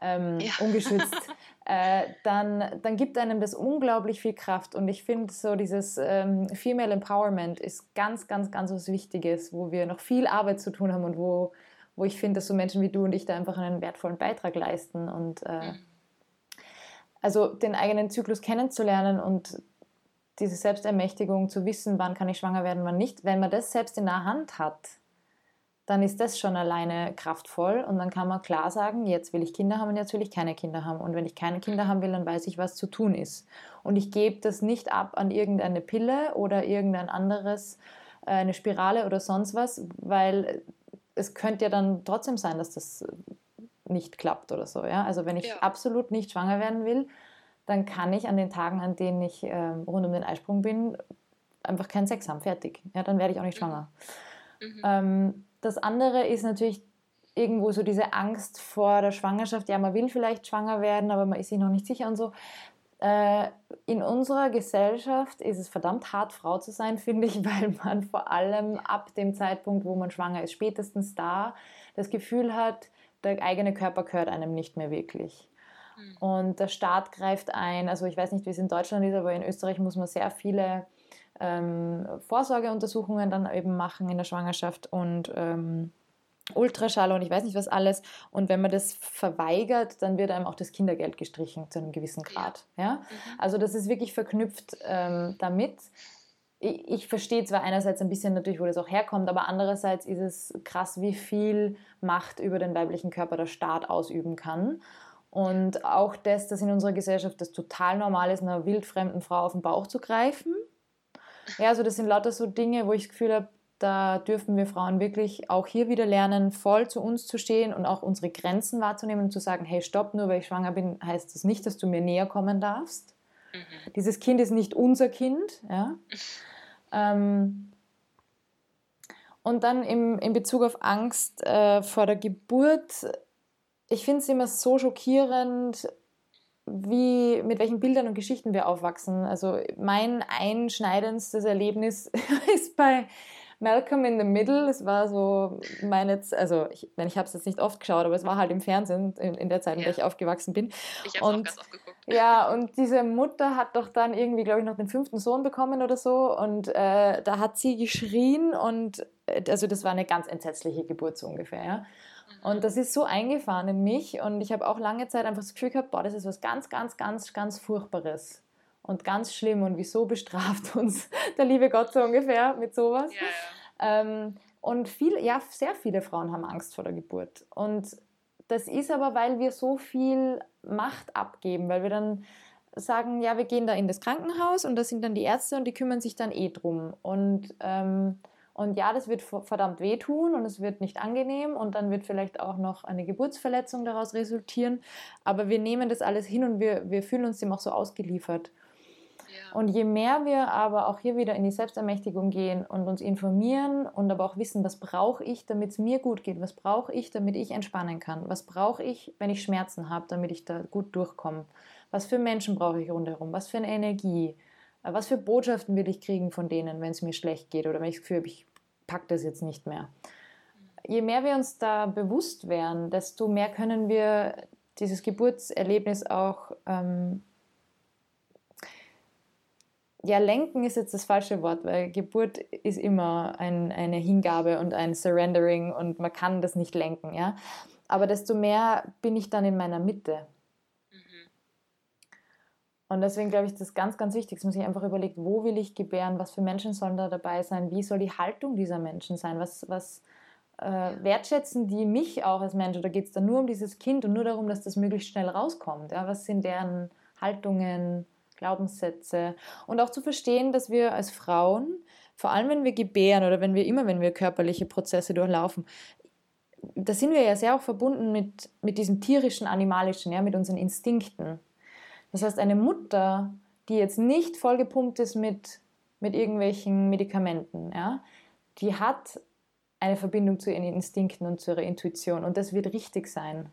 ähm, ja. ungeschützt, äh, dann, dann gibt einem das unglaublich viel Kraft. Und ich finde so dieses ähm, Female Empowerment ist ganz, ganz, ganz was Wichtiges, wo wir noch viel Arbeit zu tun haben und wo, wo ich finde, dass so Menschen wie du und ich da einfach einen wertvollen Beitrag leisten. Und äh, mhm. also den eigenen Zyklus kennenzulernen und diese Selbstermächtigung zu wissen, wann kann ich schwanger werden, wann nicht, wenn man das selbst in der Hand hat, dann ist das schon alleine kraftvoll und dann kann man klar sagen, jetzt will ich Kinder haben und jetzt will ich keine Kinder haben. Und wenn ich keine Kinder haben will, dann weiß ich, was zu tun ist. Und ich gebe das nicht ab an irgendeine Pille oder irgendein anderes, äh, eine Spirale oder sonst was, weil es könnte ja dann trotzdem sein, dass das nicht klappt oder so. Ja? Also wenn ich ja. absolut nicht schwanger werden will, dann kann ich an den Tagen, an denen ich äh, rund um den Eisprung bin, einfach keinen Sex haben. Fertig. Ja, dann werde ich auch nicht mhm. schwanger. Mhm. Ähm, das andere ist natürlich irgendwo so diese Angst vor der Schwangerschaft. Ja, man will vielleicht schwanger werden, aber man ist sich noch nicht sicher und so. Äh, in unserer Gesellschaft ist es verdammt hart, Frau zu sein, finde ich, weil man vor allem ab dem Zeitpunkt, wo man schwanger ist, spätestens da das Gefühl hat, der eigene Körper gehört einem nicht mehr wirklich. Mhm. Und der Staat greift ein. Also ich weiß nicht, wie es in Deutschland ist, aber in Österreich muss man sehr viele ähm, Vorsorgeuntersuchungen dann eben machen in der Schwangerschaft und ähm, Ultraschall und ich weiß nicht was alles. Und wenn man das verweigert, dann wird einem auch das Kindergeld gestrichen zu einem gewissen Grad. Ja? ja? Mhm. Also das ist wirklich verknüpft ähm, damit. Ich, ich verstehe zwar einerseits ein bisschen natürlich, wo das auch herkommt, aber andererseits ist es krass, wie viel Macht über den weiblichen Körper der Staat ausüben kann. Und auch das, dass in unserer Gesellschaft das total normal ist, einer wildfremden Frau auf den Bauch zu greifen ja, also das sind lauter so Dinge, wo ich das Gefühl habe, da dürfen wir Frauen wirklich auch hier wieder lernen, voll zu uns zu stehen und auch unsere Grenzen wahrzunehmen und zu sagen, hey, stopp, nur weil ich schwanger bin, heißt das nicht, dass du mir näher kommen darfst. Mhm. Dieses Kind ist nicht unser Kind. Ja? ähm, und dann im, in Bezug auf Angst äh, vor der Geburt, ich finde es immer so schockierend, wie, mit welchen Bildern und Geschichten wir aufwachsen. Also mein einschneidendstes Erlebnis ist bei Malcolm in the Middle. Es war so meine, also ich, ich habe es jetzt nicht oft geschaut, aber es war halt im Fernsehen in, in der Zeit, in ja. der ich aufgewachsen bin. Ich habe auch ganz oft geguckt. Ja, und diese Mutter hat doch dann irgendwie, glaube ich, noch den fünften Sohn bekommen oder so. Und äh, da hat sie geschrien und äh, also das war eine ganz entsetzliche Geburt so ungefähr. Ja. Und das ist so eingefahren in mich und ich habe auch lange Zeit einfach das Gefühl gehabt, boah, das ist was ganz, ganz, ganz, ganz Furchtbares und ganz schlimm und wieso bestraft uns der liebe Gott so ungefähr mit sowas. Ja, ja. Ähm, und viel, ja, sehr viele Frauen haben Angst vor der Geburt. Und das ist aber, weil wir so viel Macht abgeben, weil wir dann sagen, ja, wir gehen da in das Krankenhaus und da sind dann die Ärzte und die kümmern sich dann eh drum. Und ähm, und ja, das wird verdammt wehtun und es wird nicht angenehm und dann wird vielleicht auch noch eine Geburtsverletzung daraus resultieren. Aber wir nehmen das alles hin und wir, wir fühlen uns dem auch so ausgeliefert. Ja. Und je mehr wir aber auch hier wieder in die Selbstermächtigung gehen und uns informieren und aber auch wissen, was brauche ich, damit es mir gut geht, was brauche ich, damit ich entspannen kann, was brauche ich, wenn ich Schmerzen habe, damit ich da gut durchkomme, was für Menschen brauche ich rundherum, was für eine Energie, was für Botschaften will ich kriegen von denen, wenn es mir schlecht geht oder wenn ich das Gefühl habe, ich packe das jetzt nicht mehr. Je mehr wir uns da bewusst werden, desto mehr können wir dieses Geburtserlebnis auch ähm, ja, lenken ist jetzt das falsche Wort, weil Geburt ist immer ein, eine Hingabe und ein Surrendering und man kann das nicht lenken, ja. Aber desto mehr bin ich dann in meiner Mitte. Und deswegen glaube ich, das ist ganz, ganz wichtig, dass man sich einfach überlegt, wo will ich gebären, was für Menschen sollen da dabei sein, wie soll die Haltung dieser Menschen sein, was, was äh, wertschätzen die mich auch als Mensch oder geht es da nur um dieses Kind und nur darum, dass das möglichst schnell rauskommt? Ja? Was sind deren Haltungen, Glaubenssätze? Und auch zu verstehen, dass wir als Frauen, vor allem wenn wir gebären oder wenn wir immer, wenn wir körperliche Prozesse durchlaufen, da sind wir ja sehr auch verbunden mit, mit diesem tierischen, animalischen, ja, mit unseren Instinkten. Das heißt, eine Mutter, die jetzt nicht vollgepumpt ist mit, mit irgendwelchen Medikamenten, ja, die hat eine Verbindung zu ihren Instinkten und zu ihrer Intuition und das wird richtig sein.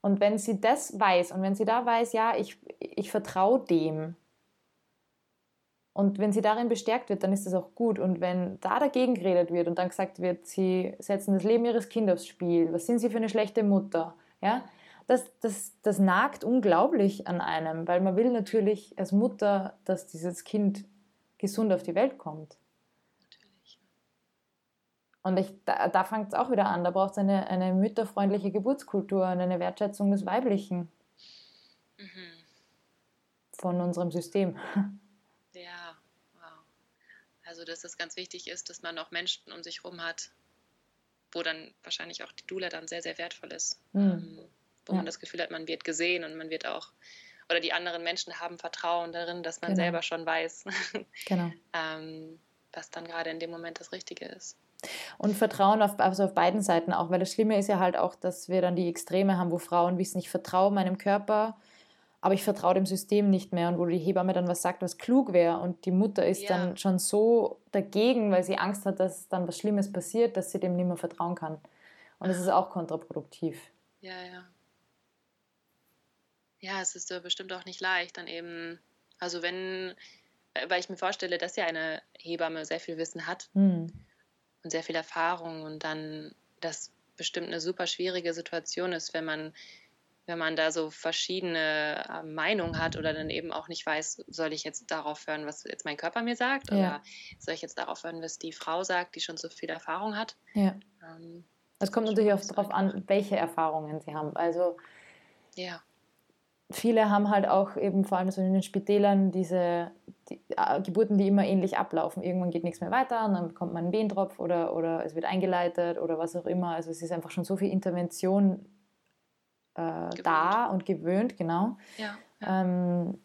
Und wenn sie das weiß und wenn sie da weiß, ja, ich, ich vertraue dem, und wenn sie darin bestärkt wird, dann ist das auch gut. Und wenn da dagegen geredet wird und dann gesagt wird, sie setzen das Leben ihres Kindes aufs Spiel, was sind sie für eine schlechte Mutter, ja, das, das, das nagt unglaublich an einem, weil man will natürlich als Mutter, dass dieses Kind gesund auf die Welt kommt. Natürlich. Und ich, da, da fängt es auch wieder an. Da braucht es eine, eine mütterfreundliche Geburtskultur und eine Wertschätzung des Weiblichen mhm. von unserem System. Ja, wow. Also, dass es ganz wichtig ist, dass man auch Menschen um sich herum hat, wo dann wahrscheinlich auch die Dula dann sehr, sehr wertvoll ist. Mhm. Wo ja. man das Gefühl hat, man wird gesehen und man wird auch, oder die anderen Menschen haben Vertrauen darin, dass man genau. selber schon weiß, genau. ähm, was dann gerade in dem Moment das Richtige ist. Und Vertrauen auf, also auf beiden Seiten auch, weil das Schlimme ist ja halt auch, dass wir dann die Extreme haben, wo Frauen wissen, ich vertraue meinem Körper, aber ich vertraue dem System nicht mehr und wo die Hebamme dann was sagt, was klug wäre und die Mutter ist ja. dann schon so dagegen, weil sie Angst hat, dass dann was Schlimmes passiert, dass sie dem nicht mehr vertrauen kann. Und das ist auch kontraproduktiv. Ja, ja. Ja, es ist bestimmt auch nicht leicht, dann eben, also wenn, äh, weil ich mir vorstelle, dass ja eine Hebamme sehr viel Wissen hat hm. und sehr viel Erfahrung und dann das bestimmt eine super schwierige Situation ist, wenn man wenn man da so verschiedene äh, Meinungen hat oder dann eben auch nicht weiß, soll ich jetzt darauf hören, was jetzt mein Körper mir sagt, ja. oder soll ich jetzt darauf hören, was die Frau sagt, die schon so viel Erfahrung hat. Ja. Ähm, es kommt natürlich auch darauf an, welche Erfahrungen sie haben. Also ja. Viele haben halt auch eben vor allem so in den Spitälern diese die, äh, Geburten, die immer ähnlich ablaufen. Irgendwann geht nichts mehr weiter und dann bekommt man einen Wehentropf oder, oder es wird eingeleitet oder was auch immer. Also es ist einfach schon so viel Intervention äh, da und gewöhnt, genau. Ja, ja. Ähm,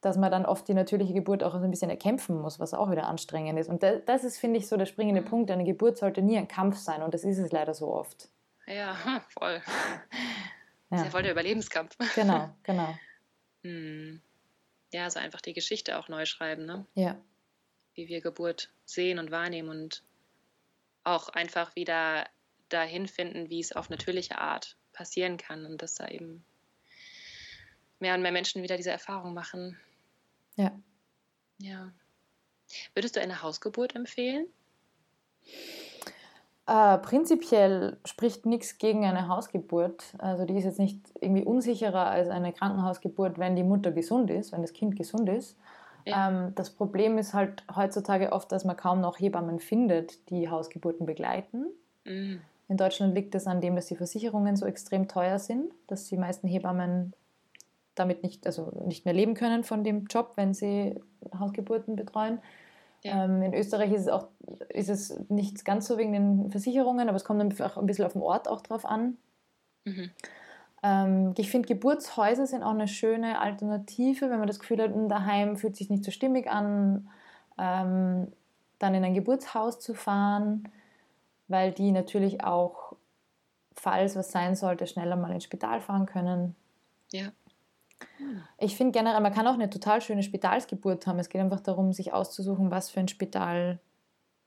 dass man dann oft die natürliche Geburt auch so ein bisschen erkämpfen muss, was auch wieder anstrengend ist. Und das, das ist, finde ich, so der springende mhm. Punkt. Eine Geburt sollte nie ein Kampf sein und das ist es leider so oft. Ja, voll. Ja. ist ja voll der Überlebenskampf. Genau, genau. Hm. Ja, also einfach die Geschichte auch neu schreiben, ne? Ja. Wie wir Geburt sehen und wahrnehmen und auch einfach wieder dahin finden, wie es auf natürliche Art passieren kann und dass da eben mehr und mehr Menschen wieder diese Erfahrung machen. Ja. Ja. Würdest du eine Hausgeburt empfehlen? Äh, prinzipiell spricht nichts gegen eine Hausgeburt. Also die ist jetzt nicht irgendwie unsicherer als eine Krankenhausgeburt, wenn die Mutter gesund ist, wenn das Kind gesund ist. Ja. Ähm, das Problem ist halt heutzutage oft, dass man kaum noch Hebammen findet, die Hausgeburten begleiten. Mhm. In Deutschland liegt es an dem, dass die Versicherungen so extrem teuer sind, dass die meisten Hebammen damit nicht, also nicht mehr leben können von dem Job, wenn sie Hausgeburten betreuen. Ja. Ähm, in Österreich ist es auch ist es nicht ganz so wegen den Versicherungen, aber es kommt einfach ein bisschen auf den Ort auch drauf an. Mhm. Ähm, ich finde, Geburtshäuser sind auch eine schöne Alternative, wenn man das Gefühl hat, daheim fühlt sich nicht so stimmig an, ähm, dann in ein Geburtshaus zu fahren weil die natürlich auch, falls was sein sollte, schneller mal ins Spital fahren können. Ja. Ich finde generell, man kann auch eine total schöne Spitalsgeburt haben. Es geht einfach darum, sich auszusuchen, was für ein Spital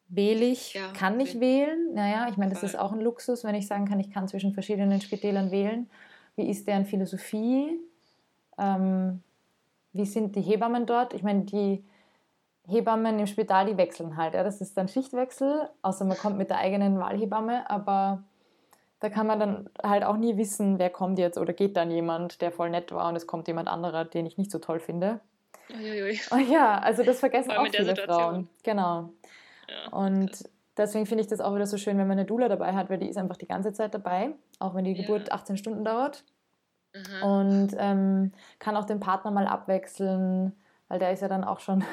wähle ich, ja, kann ich wählen. Naja, ich meine, das ist auch ein Luxus, wenn ich sagen kann, ich kann zwischen verschiedenen Spitälern wählen. Wie ist deren Philosophie? Ähm, wie sind die Hebammen dort? Ich meine, die Hebammen im Spital, die wechseln halt. Ja. Das ist dann Schichtwechsel, außer man kommt mit der eigenen Wahlhebamme, aber da kann man dann halt auch nie wissen, wer kommt jetzt oder geht dann jemand, der voll nett war und es kommt jemand anderer, den ich nicht so toll finde. Uiuiui. Oh ja, also das vergessen auch viele Frauen. Genau. Ja, und krass. deswegen finde ich das auch wieder so schön, wenn man eine Dula dabei hat, weil die ist einfach die ganze Zeit dabei, auch wenn die ja. Geburt 18 Stunden dauert. Mhm. Und ähm, kann auch den Partner mal abwechseln, weil der ist ja dann auch schon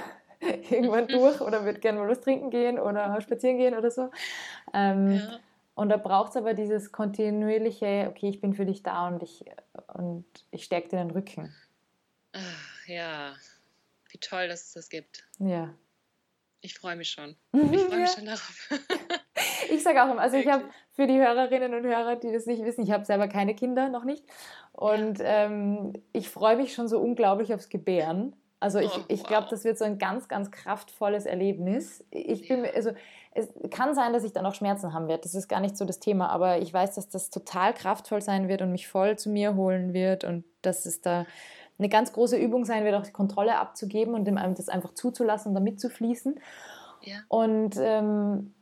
irgendwann durch oder würde gerne mal was trinken gehen oder spazieren gehen oder so. Ähm, ja. Und da braucht es aber dieses kontinuierliche, okay, ich bin für dich da und ich, und ich stärke dir den Rücken. Ach, ja, wie toll, dass es das gibt. Ja. Ich freue mich schon. Ich freue mich schon darauf. ich sage auch immer, also ich habe für die Hörerinnen und Hörer, die das nicht wissen, ich habe selber keine Kinder, noch nicht. Und ähm, ich freue mich schon so unglaublich aufs Gebären. Also ich, oh, ich glaube, das wird so ein ganz, ganz kraftvolles Erlebnis. Ich bin, also es kann sein, dass ich dann auch Schmerzen haben werde. Das ist gar nicht so das Thema, aber ich weiß, dass das total kraftvoll sein wird und mich voll zu mir holen wird und dass es da eine ganz große Übung sein wird, auch die Kontrolle abzugeben und dem das einfach zuzulassen und da mitzufließen. Ja. Und ähm,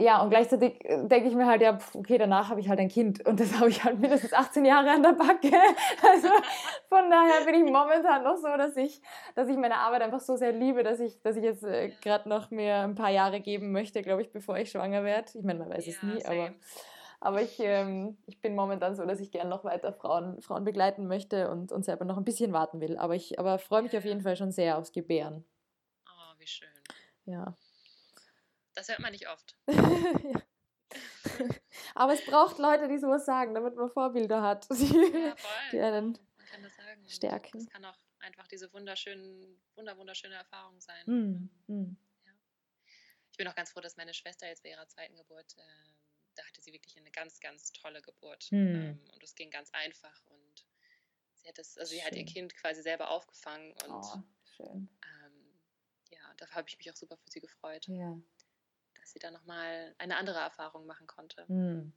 ja, und gleichzeitig äh, denke ich mir halt, ja, okay, danach habe ich halt ein Kind und das habe ich halt mindestens 18 Jahre an der Backe. Also von daher bin ich momentan noch so, dass ich, dass ich meine Arbeit einfach so sehr liebe, dass ich, dass ich jetzt äh, gerade noch mir ein paar Jahre geben möchte, glaube ich, bevor ich schwanger werde. Ich meine, man weiß ja, es nie, same. aber, aber ich, ähm, ich bin momentan so, dass ich gerne noch weiter Frauen, Frauen begleiten möchte und, und selber noch ein bisschen warten will. Aber ich aber freue mich auf jeden Fall schon sehr aufs Gebären. Oh, wie schön. Ja. Das hört man nicht oft. ja. Aber es braucht Leute, die sowas sagen, damit man Vorbilder hat. ja, voll. Die einen man kann das sagen. stärken. Das kann auch einfach diese wunderschönen, wunder, wunderschöne Erfahrung sein. Mm, mm. Ja. Ich bin auch ganz froh, dass meine Schwester jetzt bei ihrer zweiten Geburt, äh, da hatte sie wirklich eine ganz, ganz tolle Geburt. Mm. Ähm, und es ging ganz einfach. Und sie hat das, also sie hat ihr Kind quasi selber aufgefangen. Und oh, schön. Ähm, ja, da habe ich mich auch super für sie gefreut. Ja dass sie da nochmal eine andere Erfahrung machen konnte. Hm.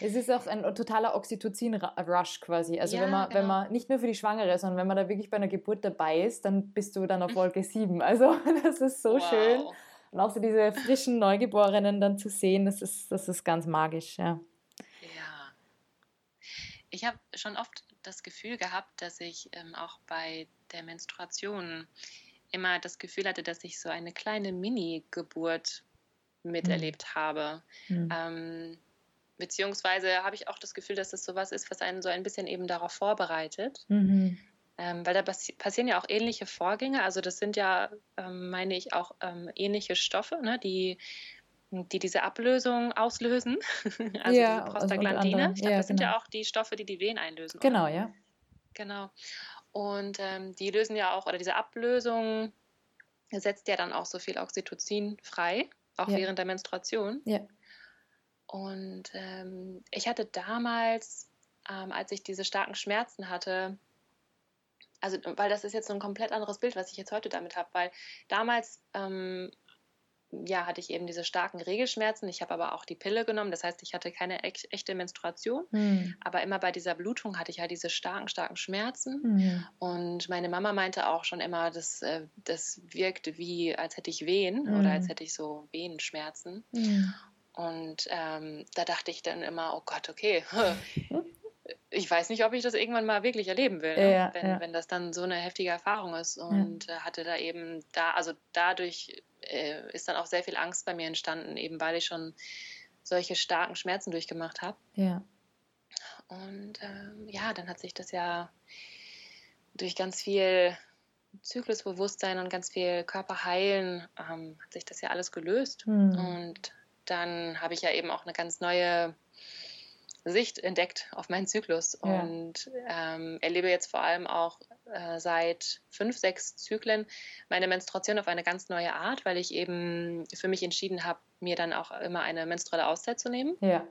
Es ist auch ein totaler Oxytocin-Rush quasi. Also Ja, wenn man, wenn genau. man nicht nur für die Schwangere, sondern wenn man da wirklich bei einer Geburt dabei ist, dann bist du dann auf Wolke 7. Also das ist so wow. schön. Und auch so diese frischen Neugeborenen dann zu sehen, das ist, das ist ganz magisch, ja. Ja. Ich habe schon oft das Gefühl gehabt, dass ich ähm, auch bei der Menstruation immer das Gefühl hatte, dass ich so eine kleine Mini-Geburt miterlebt habe. Hm. Ähm, beziehungsweise habe ich auch das Gefühl, dass das sowas ist, was einen so ein bisschen eben darauf vorbereitet. Mhm. Ähm, weil da passi passieren ja auch ähnliche Vorgänge. Also das sind ja, ähm, meine ich, auch ähm, ähnliche Stoffe, ne, die, die diese Ablösung auslösen. also Ja, diese also Prostaglandine. anderem. ich glaube, Ja, das sind genau. ja auch die Stoffe, die die Wehen einlösen. Genau, oder? ja. Genau. Und ähm, die lösen ja auch, oder diese Ablösung setzt ja dann auch so viel Oxytocin frei, auch Ja. während der Menstruation. Ja. Und ähm, ich hatte damals, ähm, als ich diese starken Schmerzen hatte, also weil das ist jetzt so ein komplett anderes Bild, was ich jetzt heute damit habe, weil damals ähm, ja, hatte ich eben diese starken Regelschmerzen. Ich habe aber auch die Pille genommen, das heißt, ich hatte keine ech- echte Menstruation. Hm. Aber immer bei dieser Blutung hatte ich halt diese starken, starken Schmerzen. Hm. Und meine Mama meinte auch schon immer, das, äh, das wirkte wie, als hätte ich Wehen Mhm. oder als hätte ich so Wehenschmerzen. Hm. Und ähm, da dachte ich dann immer, oh Gott, okay, ich weiß nicht, ob ich das irgendwann mal wirklich erleben will, ne? Ja, wenn, ja. wenn das dann so eine heftige Erfahrung ist. Und äh, hatte da eben da, also dadurch äh, ist dann auch sehr viel Angst bei mir entstanden, eben weil ich schon solche starken Schmerzen durchgemacht habe. Ja. Und ähm, ja, dann hat sich das ja durch ganz viel Zyklusbewusstsein und ganz viel Körperheilen ähm, hat sich das ja alles gelöst. Hm. Und dann habe ich ja eben auch eine ganz neue Sicht entdeckt auf meinen Zyklus Ja. und ähm, erlebe jetzt vor allem auch äh, seit fünf, sechs Zyklen meine Menstruation auf eine ganz neue Art, weil ich eben für mich entschieden habe, mir dann auch immer eine menstruelle Auszeit zu nehmen. Ja.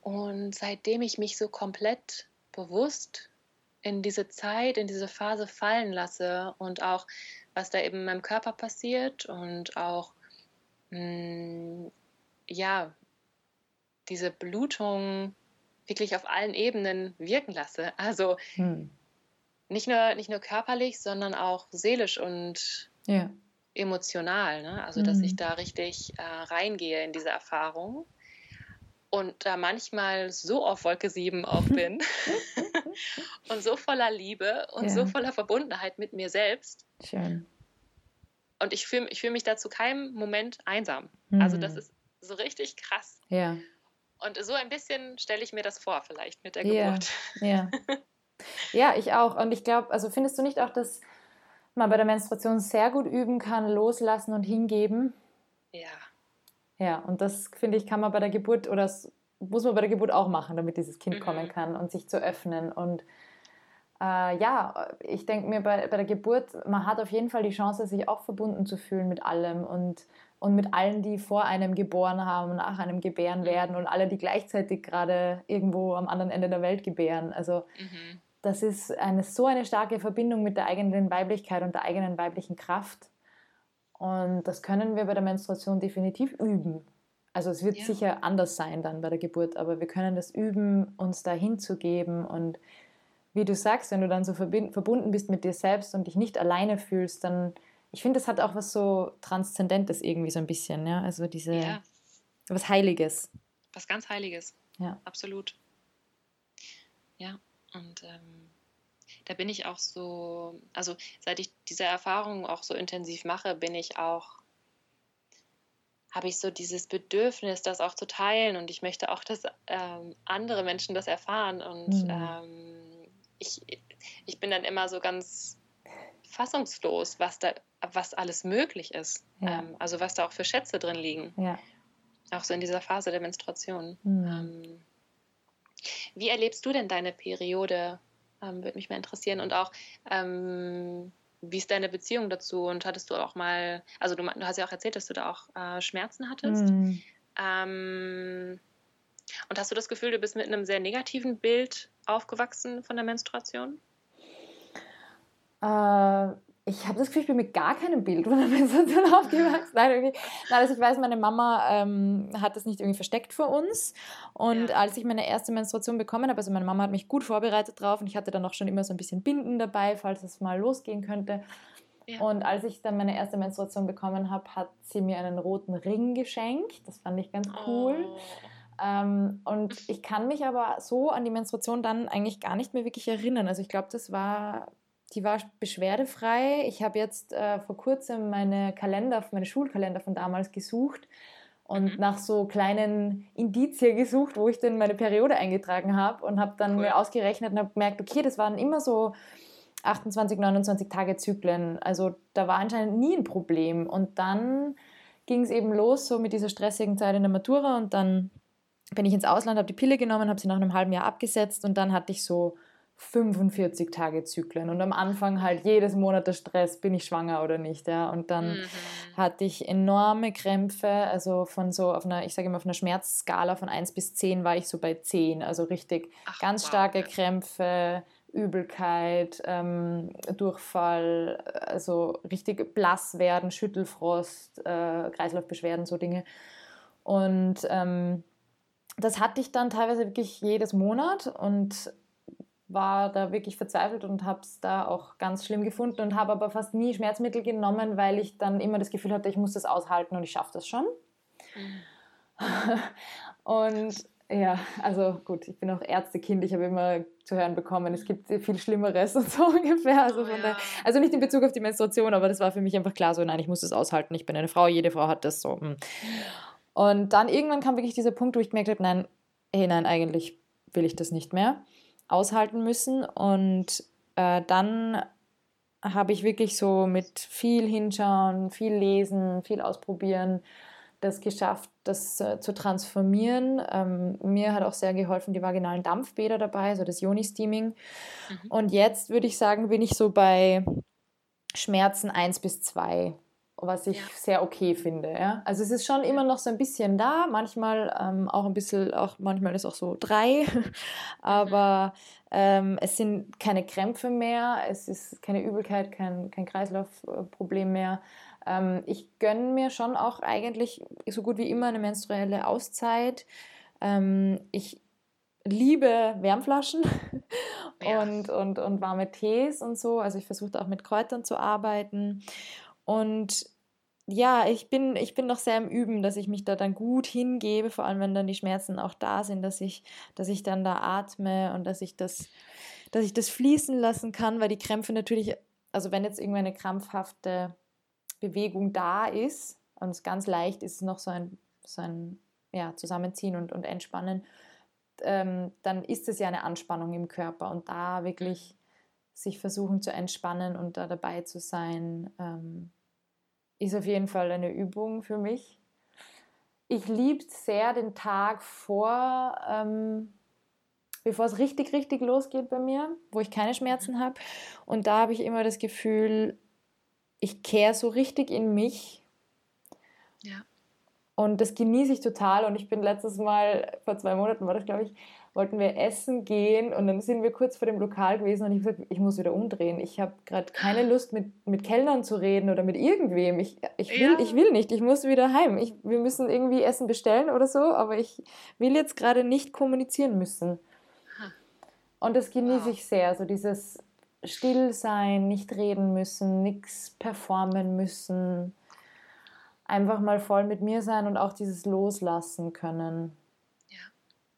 Und seitdem ich mich so komplett bewusst in diese Zeit, in diese Phase fallen lasse und auch, was da eben in meinem Körper passiert und auch, mh, ja, diese Blutung wirklich auf allen Ebenen wirken lasse. Also Hm. nicht nur, nicht nur körperlich, sondern auch seelisch und Ja. emotional. Ne? Also, dass Mhm. ich da richtig äh, reingehe in diese Erfahrung und da manchmal so auf Wolke 7 auch bin und so voller Liebe und Ja. so voller Verbundenheit mit mir selbst. Schön. Und ich fühle ich fühl mich da zu keinem Moment einsam. Also, das Hm. ist so richtig krass. Ja. Und so ein bisschen stelle ich mir das vor, vielleicht mit der Ja. Geburt. Ja. Ja, ich auch. Und ich glaube, also findest du nicht auch, dass man bei der Menstruation sehr gut üben kann, loslassen und hingeben? Ja, Ja, und das finde ich, kann man bei der Geburt oder das muss man bei der Geburt auch machen, damit dieses Kind Mhm. kommen kann und sich zu öffnen. Und äh, ja, ich denke mir bei, bei der Geburt, man hat auf jeden Fall die Chance, sich auch verbunden zu fühlen mit allem und, und mit allen, die vor einem geboren haben, nach einem gebären werden und alle, die gleichzeitig gerade irgendwo am anderen Ende der Welt gebären. Also mhm. das ist eine, so eine starke Verbindung mit der eigenen Weiblichkeit und der eigenen weiblichen Kraft. Und das können wir bei der Menstruation definitiv üben. Also es wird Ja. sicher anders sein dann bei der Geburt, aber wir können das üben, uns da hinzugeben. Und wie du sagst, wenn du dann so verbunden bist mit dir selbst und dich nicht alleine fühlst, dann ich finde, das hat auch was so Transzendentes irgendwie so ein bisschen, ja. Also diese, ja. was Heiliges. Was ganz Heiliges. Ja. Absolut. Ja, und ähm, da bin ich auch so, also seit ich diese Erfahrung auch so intensiv mache, bin ich auch, habe ich so dieses Bedürfnis, das auch zu teilen und ich möchte auch, dass ähm, andere Menschen das erfahren und mhm. ähm, ich, ich bin dann immer so ganz fassungslos, was da, was alles möglich ist. Ja. Ähm, also was da auch für Schätze drin liegen. Ja. Auch so in dieser Phase der Menstruation. Mhm. Ähm, wie erlebst du denn deine Periode? Ähm, Würde mich mal interessieren. Und auch, ähm, wie ist deine Beziehung dazu? Und hattest du auch mal, also du, du hast ja auch erzählt, dass du da auch äh, Schmerzen hattest. Mhm. Ähm, und hast du das Gefühl, du bist mit einem sehr negativen Bild aufgewachsen von der Menstruation? Äh, ich habe das Gefühl, ich bin mit gar keinem Bild von der Menstruation aufgewachsen. Nein, irgendwie. Nein, also ich weiß, meine Mama ähm, hat das nicht irgendwie versteckt vor uns. Und ja. als ich meine erste Menstruation bekommen habe, also meine Mama hat mich gut vorbereitet drauf und ich hatte dann auch schon immer so ein bisschen Binden dabei, falls es mal losgehen könnte. Ja. Und als ich dann meine erste Menstruation bekommen habe, hat sie mir einen roten Ring geschenkt. Das fand ich ganz cool. Oh. Ähm, und ich kann mich aber so an die Menstruation dann eigentlich gar nicht mehr wirklich erinnern. Also ich glaube, das war die war beschwerdefrei. Ich habe jetzt äh, vor kurzem meine Kalender, meine Schulkalender von damals gesucht und mhm. nach so kleinen Indizien gesucht, wo ich denn meine Periode eingetragen habe und habe dann cool. mir ausgerechnet und habe gemerkt, okay, das waren immer so 28, 29 Tage Zyklen. Also da war anscheinend nie ein Problem. Und dann ging es eben los, so mit dieser stressigen Zeit in der Matura und dann bin ich ins Ausland, habe die Pille genommen, habe sie nach einem halben Jahr abgesetzt und dann hatte ich so 45 Tage Zyklen und am Anfang halt jedes Monat der Stress, bin ich schwanger oder nicht, ja. Und dann mhm. hatte ich enorme Krämpfe, also von so auf einer, ich sage immer auf einer Schmerzskala von 1 bis 10 war ich so bei 10, also richtig Ach, ganz wow. starke Krämpfe, Übelkeit, ähm, Durchfall, also richtig blass werden, Schüttelfrost, äh, Kreislaufbeschwerden, so Dinge. Und ähm, das hatte ich dann teilweise wirklich jedes Monat und war da wirklich verzweifelt und habe es da auch ganz schlimm gefunden und habe aber fast nie Schmerzmittel genommen, weil ich dann immer das Gefühl hatte, ich muss das aushalten und ich schaffe das schon. Mhm. und ja, also gut, ich bin auch Ärztekind, ich habe immer zu hören bekommen, es gibt viel Schlimmeres und so ungefähr. Also, oh, ja. der, also nicht in Bezug auf die Menstruation, aber das war für mich einfach klar so, nein, ich muss das aushalten, ich bin eine Frau, jede Frau hat das so. Hm. Und dann irgendwann kam wirklich dieser Punkt, wo ich gemerkt habe, nein, hey, nein, eigentlich will ich das nicht mehr aushalten müssen. Und äh, dann habe ich wirklich so mit viel hinschauen, viel lesen, viel ausprobieren, das geschafft, das äh, zu transformieren. Ähm, mir hat auch sehr geholfen die vaginalen Dampfbäder dabei, also das Yoni-Steaming. Mhm. Und jetzt würde ich sagen, bin ich so bei Schmerzen 1 bis 2 was ich ja. sehr okay finde. Ja? Also es ist schon immer noch so ein bisschen da, manchmal ähm, auch ein bisschen, auch manchmal ist auch so drei, aber ähm, es sind keine Krämpfe mehr, es ist keine Übelkeit, kein, kein Kreislaufproblem mehr. Ähm, ich gönne mir schon auch eigentlich so gut wie immer eine menstruelle Auszeit. Ähm, ich liebe Wärmflaschen ja. und, und, und warme Tees und so. Also ich versuche auch mit Kräutern zu arbeiten. Und ja, ich bin, ich bin noch sehr im Üben, dass ich mich da dann gut hingebe, vor allem wenn dann die Schmerzen auch da sind, dass ich, dass ich dann da atme und dass ich das, dass ich das fließen lassen kann, weil die Krämpfe natürlich, also wenn jetzt irgendwie eine krampfhafte Bewegung da ist und es ganz leicht ist, noch so ein, so ein ja, Zusammenziehen und, und Entspannen, ähm, dann ist es ja eine Anspannung im Körper und da wirklich sich versuchen zu entspannen und da dabei zu sein. Ähm, ist auf jeden Fall eine Übung für mich. Ich liebe sehr den Tag vor, ähm, bevor es richtig, richtig losgeht bei mir, wo ich keine Schmerzen habe. Und da habe ich immer das Gefühl, ich kehre so richtig in mich. Ja. Und das genieße ich total. Und ich bin letztes Mal, vor zwei Monaten war das, glaube ich, wollten wir essen gehen und dann sind wir kurz vor dem Lokal gewesen und ich habe gesagt, ich muss wieder umdrehen. Ich habe gerade keine Lust, mit, mit Kellnern zu reden oder mit irgendwem. Ich, ich, will, ja. ich will nicht, ich muss wieder heim. Ich, wir müssen irgendwie Essen bestellen oder so, aber ich will jetzt gerade nicht kommunizieren müssen. Und das genieße wow. ich sehr, so dieses still sein, nicht reden müssen, nichts performen müssen. Einfach mal voll mit mir sein und auch dieses Loslassen können.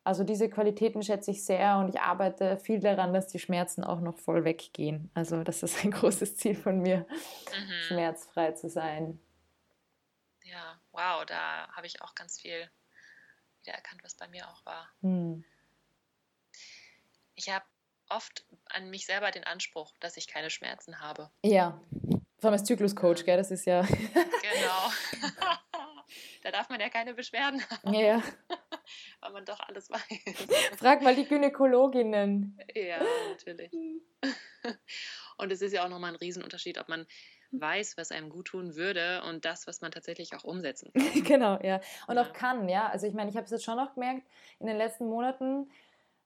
Also diese Qualitäten schätze ich sehr und ich arbeite viel daran, dass die Schmerzen auch noch voll weggehen. Also das ist ein großes Ziel von mir, mhm. schmerzfrei zu sein. Ja, wow, da habe ich auch ganz viel wieder erkannt, was bei mir auch war. Mhm. Ich habe oft an mich selber den Anspruch, dass ich keine Schmerzen habe. Ja, vor allem als Zykluscoach, gell? Das ist ja. Genau. da darf man ja keine Beschwerden haben. Ja. Weil man doch alles weiß. Frag mal die Gynäkologinnen. Ja, natürlich. Und es ist ja auch nochmal ein Riesenunterschied, ob man weiß, was einem gut tun würde und das, was man tatsächlich auch umsetzen kann. genau, ja. Und ja. auch kann, ja. Also ich meine, ich habe es jetzt schon noch gemerkt, in den letzten Monaten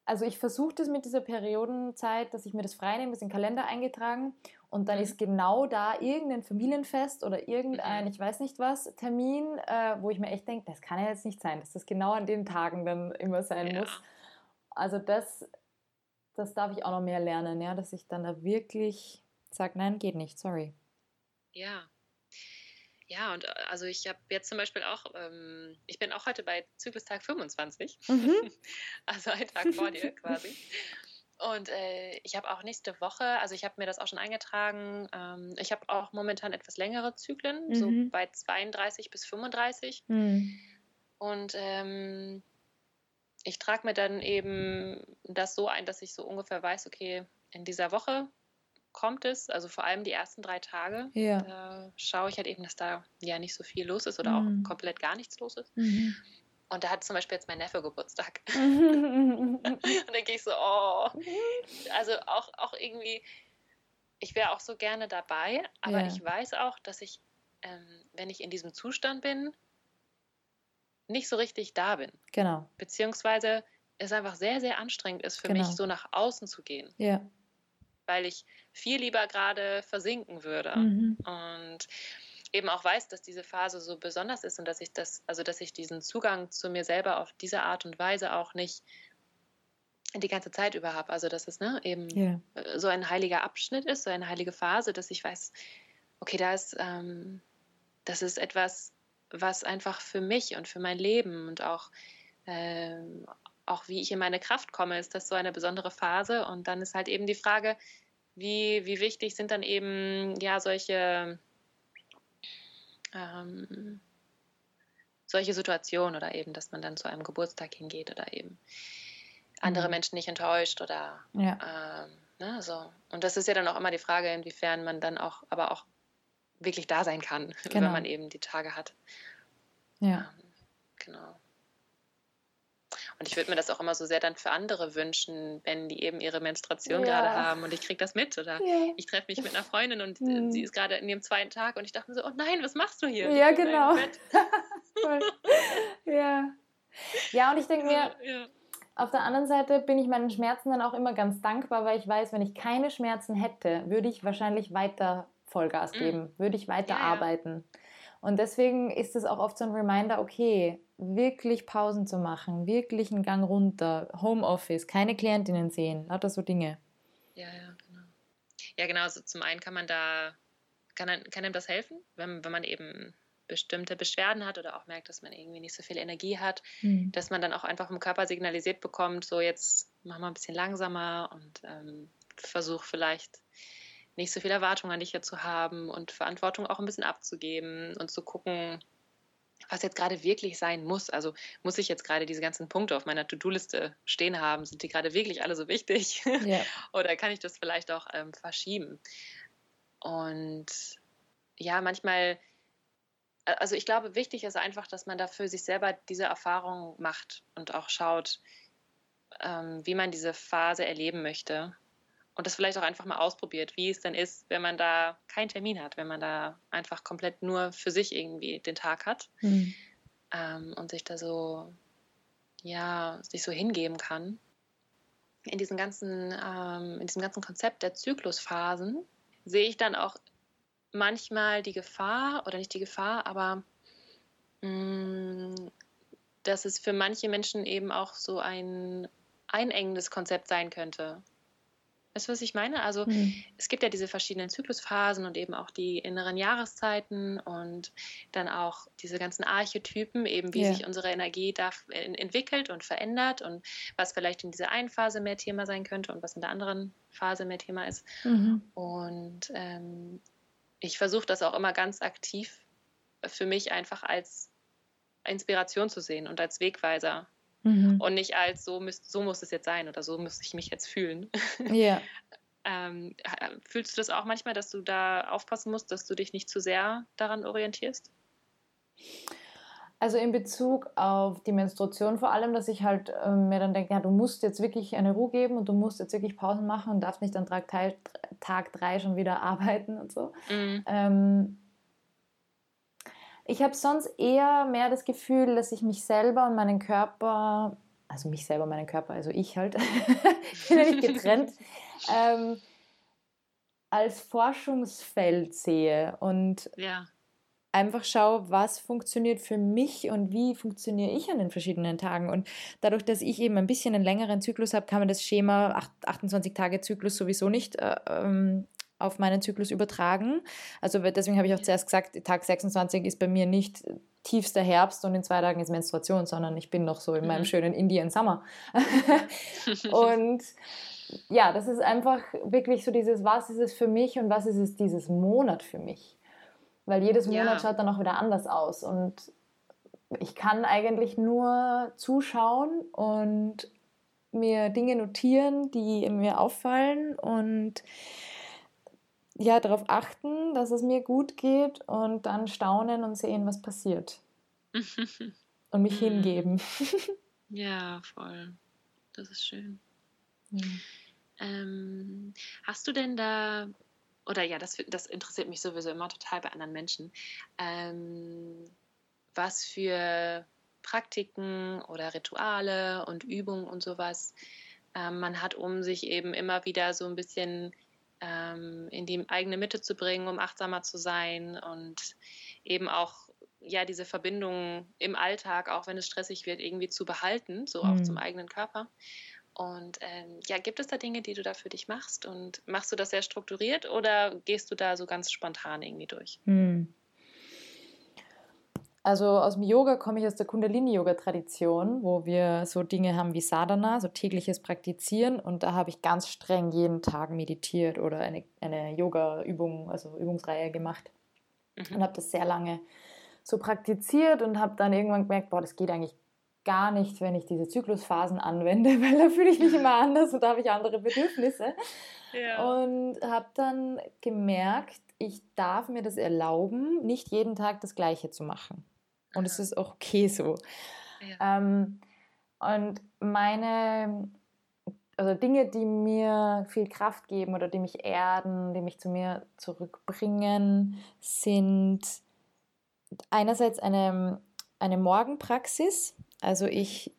also ich versuche das mit dieser Periodenzeit, dass ich mir das freinehme, das in den Kalender eingetragen und dann ist genau da irgendein Familienfest oder irgendein, mhm. ich weiß nicht was, Termin, äh, wo ich mir echt denke, das kann ja jetzt nicht sein, dass das genau an den Tagen dann immer sein ja. muss. Also das, das darf ich auch noch mehr lernen, ja, dass ich dann da wirklich sage, nein, geht nicht, sorry. Ja, ja, und äh, also ich habe jetzt zum Beispiel auch, ähm, ich bin auch heute bei Zyklustag 25, mhm. also ein Tag vor dir quasi. Und äh, ich habe auch nächste Woche, also ich habe mir das auch schon eingetragen, ähm, ich habe auch momentan etwas längere Zyklen, mhm. so bei 32 bis 35. Mhm. Und ähm, ich trage mir dann eben das so ein, dass ich so ungefähr weiß, okay, in dieser Woche kommt es, also vor allem die ersten drei Tage, ja. da schaue ich halt eben, dass da ja nicht so viel los ist oder mhm. auch komplett gar nichts los ist. Mhm. Und da hat zum Beispiel jetzt mein Neffe Geburtstag. und dann gehe ich so, oh. Also auch, auch irgendwie, ich wäre auch so gerne dabei, aber ja. ich weiß auch, dass ich, ähm, wenn ich in diesem Zustand bin, nicht so richtig da bin. Genau. Beziehungsweise es einfach sehr, sehr anstrengend ist für genau. mich, so nach außen zu gehen. Ja weil ich viel lieber gerade versinken würde. Mhm. Und eben auch weiß, dass diese Phase so besonders ist und dass ich das, also dass ich diesen Zugang zu mir selber auf diese Art und Weise auch nicht die ganze Zeit über habe. Also dass es ne, eben yeah. so ein heiliger Abschnitt ist, so eine heilige Phase, dass ich weiß, okay, da ist, ähm, das ist etwas, was einfach für mich und für mein Leben und auch, ähm, auch wie ich in meine Kraft komme, ist das so eine besondere Phase. Und dann ist halt eben die Frage, wie, wie wichtig sind dann eben ja solche, ähm, solche Situationen oder eben, dass man dann zu einem Geburtstag hingeht oder eben andere mhm. Menschen nicht enttäuscht oder ja. ähm, ne, so. Und das ist ja dann auch immer die Frage, inwiefern man dann auch, aber auch wirklich da sein kann, genau. wenn man eben die Tage hat. Ja. Ähm, genau. Und ich würde mir das auch immer so sehr dann für andere wünschen, wenn die eben ihre Menstruation ja. gerade haben und ich kriege das mit. Oder ja. ich treffe mich mit einer Freundin und mhm. sie ist gerade in ihrem zweiten Tag und ich dachte mir so, oh nein, was machst du hier? Ja, genau. ja. Ja, und ich denke mir, ja. auf der anderen Seite bin ich meinen Schmerzen dann auch immer ganz dankbar, weil ich weiß, wenn ich keine Schmerzen hätte, würde ich wahrscheinlich weiter Vollgas mhm. geben, mhm. würde ich weiter arbeiten. Und deswegen ist es auch oft so ein Reminder, okay, wirklich Pausen zu machen, wirklich einen Gang runter, Homeoffice, keine Klientinnen sehen, lauter so Dinge. Ja, ja, genau. Ja, genau. Also zum einen kann man da, kann, kann einem das helfen, wenn, wenn man eben bestimmte Beschwerden hat oder auch merkt, dass man irgendwie nicht so viel Energie hat, mhm. dass man dann auch einfach im Körper signalisiert bekommt, so jetzt mach mal ein bisschen langsamer und ähm, versuch vielleicht nicht so viel Erwartung an dich hier zu haben und Verantwortung auch ein bisschen abzugeben und zu gucken, was jetzt gerade wirklich sein muss. Also muss ich jetzt gerade diese ganzen Punkte auf meiner To-Do-Liste stehen haben? Sind die gerade wirklich alle so wichtig? Ja. Oder kann ich das vielleicht auch ähm, verschieben? Und ja, manchmal, also ich glaube, wichtig ist einfach, dass man dafür sich selber diese Erfahrung macht und auch schaut, ähm, wie man diese Phase erleben möchte und das vielleicht auch einfach mal ausprobiert, wie es denn ist, wenn man da keinen Termin hat, wenn man da einfach komplett nur für sich irgendwie den Tag hat mhm. ähm, und sich da so, ja, sich so hingeben kann. In diesem ganzen, ähm, in diesem ganzen Konzept der Zyklusphasen sehe ich dann auch manchmal die Gefahr, oder nicht die Gefahr, aber mh, mm, dass es für manche Menschen eben auch so ein einengendes Konzept sein könnte Weißt du, was ich meine? Also mhm. es gibt ja diese verschiedenen Zyklusphasen und eben auch die inneren Jahreszeiten und dann auch diese ganzen Archetypen, eben wie ja. sich unsere Energie da entwickelt und verändert und was vielleicht in dieser einen Phase mehr Thema sein könnte und was in der anderen Phase mehr Thema ist. Mhm. Und ähm, ich versuche das auch immer ganz aktiv für mich einfach als Inspiration zu sehen und als Wegweiser mhm. und nicht als so, müsst, so muss es jetzt sein oder so muss ich mich jetzt fühlen. Ja. ähm, fühlst du das auch manchmal, dass du da aufpassen musst, dass du dich nicht zu sehr daran orientierst? Also in Bezug auf die Menstruation vor allem, dass ich halt äh, mir dann denke, ja, du musst jetzt wirklich eine Ruhe geben und du musst jetzt wirklich Pausen machen und darfst nicht an Tag, Tag drei schon wieder arbeiten und so. Mhm. Ähm, ich habe sonst eher mehr das Gefühl, dass ich mich selber und meinen Körper, also mich selber und meinen Körper, also ich halt, ich bin ja nicht getrennt, ähm, als Forschungsfeld sehe und ja. einfach schaue, was funktioniert für mich und wie funktioniere ich an den verschiedenen Tagen. Und dadurch, dass ich eben ein bisschen einen längeren Zyklus habe, kann man das Schema 28-Tage-Zyklus sowieso nicht äh, ähm, auf meinen Zyklus übertragen. Also deswegen habe ich auch zuerst gesagt, Tag 26 ist bei mir nicht tiefster Herbst und in zwei Tagen ist Menstruation, sondern ich bin noch so in meinem mhm. schönen Indian Summer. und ja, das ist einfach wirklich so dieses, was ist es für mich und was ist es dieses Monat für mich? Weil jedes Monat ja. schaut dann auch wieder anders aus und ich kann eigentlich nur zuschauen und mir Dinge notieren, die mir auffallen und ja, darauf achten, dass es mir gut geht und dann staunen und sehen, was passiert. und mich mhm. hingeben. ja, voll. Das ist schön. Mhm. Ähm, hast du denn da, oder ja, das, das interessiert mich sowieso immer total bei anderen Menschen, ähm, was für Praktiken oder Rituale und Übungen und sowas ähm, man hat, um sich eben immer wieder so ein bisschen ähm, in die eigene Mitte zu bringen, um achtsamer zu sein und eben auch ja diese Verbindung im Alltag, auch wenn es stressig wird, irgendwie zu behalten, so mhm. auch zum eigenen Körper. Und ähm, ja, gibt es da Dinge, die du da für dich machst? Und machst du das sehr strukturiert oder gehst du da so ganz spontan irgendwie durch? Mhm. Also aus dem Yoga komme ich aus der Kundalini-Yoga-Tradition, wo wir so Dinge haben wie Sadhana, so tägliches Praktizieren. Und da habe ich ganz streng jeden Tag meditiert oder eine, eine Yoga-Übung, also Übungsreihe gemacht. Mhm. Und habe das sehr lange so praktiziert und habe dann irgendwann gemerkt, boah, das geht eigentlich gar nicht, wenn ich diese Zyklusphasen anwende, weil da fühle ich mich immer anders und da habe ich andere Bedürfnisse. Ja. Und habe dann gemerkt, ich darf mir das erlauben, nicht jeden Tag das Gleiche zu machen. Und es ist auch okay so. Ja. Ähm, und meine, also Dinge, die mir viel Kraft geben oder die mich erden, die mich zu mir zurückbringen, sind einerseits eine, eine Morgenpraxis. Also ich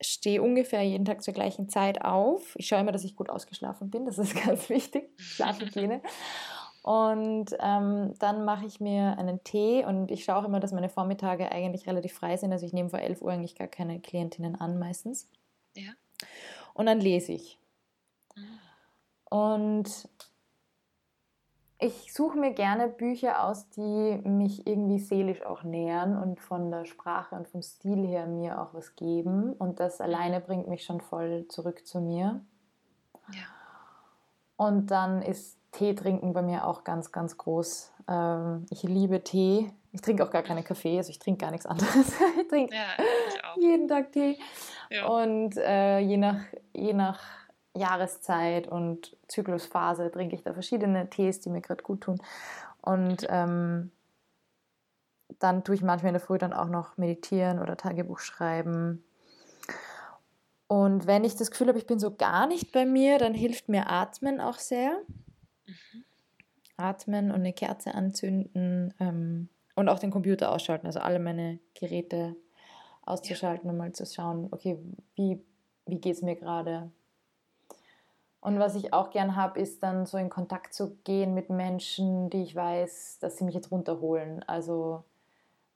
stehe ungefähr jeden Tag zur gleichen Zeit auf. Ich schaue immer, dass ich gut ausgeschlafen bin. Das ist ganz wichtig. Schlafhygiene. Und ähm, dann mache ich mir einen Tee und ich schaue auch immer, dass meine Vormittage eigentlich relativ frei sind. Also ich nehme vor 11 Uhr eigentlich gar keine Klientinnen an meistens. Ja. Und dann lese ich. Mhm. Und ich suche mir gerne Bücher aus, die mich irgendwie seelisch auch nähern und von der Sprache und vom Stil her mir auch was geben. Und das alleine bringt mich schon voll zurück zu mir. Ja. Und dann ist Tee trinken bei mir auch ganz, ganz groß. Ähm, ich liebe Tee. Ich trinke auch gar keine Kaffee, also ich trinke gar nichts anderes. ich trinke ja, jeden Tag Tee. Ja. Und äh, je, nach, je nach Jahreszeit und Zyklusphase trinke ich da verschiedene Tees, die mir gerade gut tun. Und ähm, dann tue ich manchmal in der Früh dann auch noch meditieren oder Tagebuch schreiben. Und wenn ich das Gefühl habe, ich bin so gar nicht bei mir, dann hilft mir Atmen auch sehr. Mhm. Atmen und eine Kerze anzünden ähm, und auch den Computer ausschalten, also alle meine Geräte auszuschalten ja. und mal zu schauen, okay, wie, wie geht es mir gerade? Und was ich auch gern habe, ist dann so in Kontakt zu gehen mit Menschen, die ich weiß, dass sie mich jetzt runterholen. Also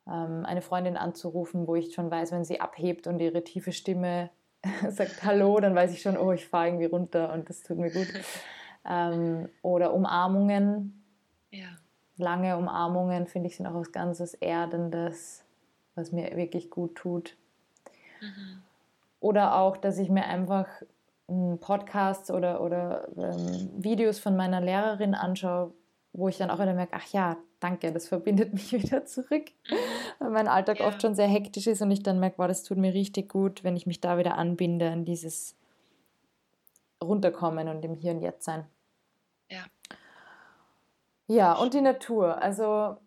ähm, eine Freundin anzurufen, wo ich schon weiß, wenn sie abhebt und ihre tiefe Stimme sagt Hallo, dann weiß ich schon, oh, ich fahre irgendwie runter und das tut mir gut. ähm, oder Umarmungen. Ja. Lange Umarmungen, finde ich, sind auch was ganz Erdendes, was mir wirklich gut tut. Mhm. Oder auch, dass ich mir einfach Podcasts oder, oder ähm, Videos von meiner Lehrerin anschaue, wo ich dann auch wieder merke, ach ja, danke, das verbindet mich wieder zurück, mhm. weil mein Alltag ja. oft schon sehr hektisch ist und ich dann merke, wow, das tut mir richtig gut, wenn ich mich da wieder anbinde an dieses Runterkommen und im Hier und Jetzt sein. Ja. Ja, und die Natur. Also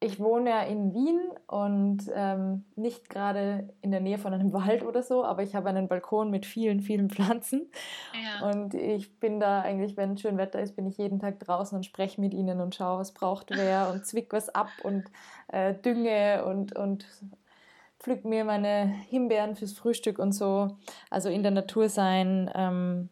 ich wohne ja in Wien und ähm, nicht gerade in der Nähe von einem Wald oder so, aber ich habe einen Balkon mit vielen, vielen Pflanzen. Ja. Und ich bin da eigentlich, wenn schön Wetter ist, bin ich jeden Tag draußen und spreche mit ihnen und schaue, was braucht wer und zwick was ab und äh, dünge und, und pflück mir meine Himbeeren fürs Frühstück und so. Also in der Natur sein ähm,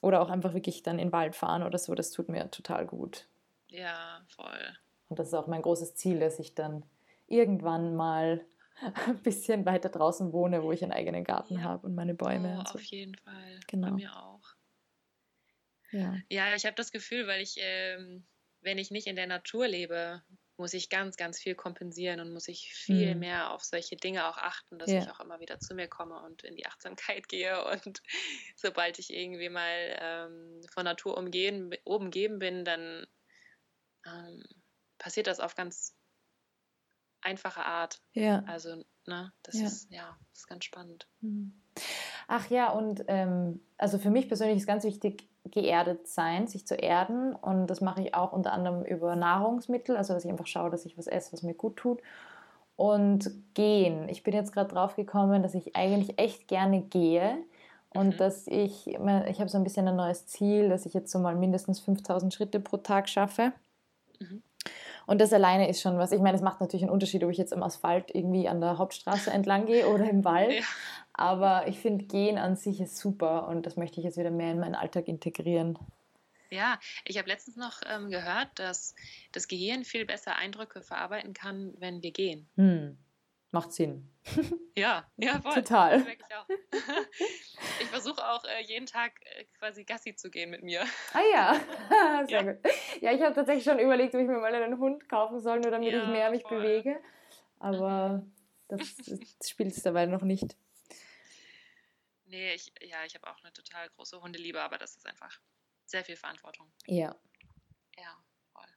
oder auch einfach wirklich dann in den Wald fahren oder so, das tut mir total gut. Ja, voll. Und das ist auch mein großes Ziel, dass ich dann irgendwann mal ein bisschen weiter draußen wohne, wo ich einen eigenen Garten ja. habe und meine Bäume. Oh, und so. Auf jeden Fall. Genau. Bei mir auch. Ja, ja ich habe das Gefühl, weil ich, ähm, wenn ich nicht in der Natur lebe, muss ich ganz, ganz viel kompensieren und muss ich viel mhm. mehr auf solche Dinge auch achten, dass ja. ich auch immer wieder zu mir komme und in die Achtsamkeit gehe. Und sobald ich irgendwie mal ähm, von Natur umgehen, umgeben bin, dann ähm, passiert das auf ganz einfache Art. Ja. Also, ne, das ja. ist, ja, das ist ganz spannend. Mhm. Ach ja, und ähm, also für mich persönlich ist ganz wichtig, geerdet sein, sich zu erden. Und das mache ich auch unter anderem über Nahrungsmittel, also dass ich einfach schaue, dass ich was esse, was mir gut tut. Und gehen. Ich bin jetzt gerade drauf gekommen, dass ich eigentlich echt gerne gehe. Und mhm. dass ich, ich habe so ein bisschen ein neues Ziel, dass ich jetzt so mal mindestens 5000 Schritte pro Tag schaffe. Mhm. Und das alleine ist schon was. Ich meine, es macht natürlich einen Unterschied, ob ich jetzt im Asphalt irgendwie an der Hauptstraße entlang gehe oder im Wald. Ja. Aber ich finde, Gehen an sich ist super und das möchte ich jetzt wieder mehr in meinen Alltag integrieren. Ja, ich habe letztens noch ähm, gehört, dass das Gehirn viel besser Eindrücke verarbeiten kann, wenn wir gehen. Hm. Macht Sinn. Ja, ja, voll. Total. Ich, ich versuche auch äh, jeden Tag äh, quasi Gassi zu gehen mit mir. Ah ja, sehr ja. gut. Ja, ich habe tatsächlich schon überlegt, ob ich mir mal einen Hund kaufen soll, nur damit ja, ich mehr mich voll. bewege. Aber das, das spielt es dabei noch nicht. Nee, ich, ja, ich habe auch eine total große Hundeliebe, aber das ist einfach sehr viel Verantwortung. Ja, voll.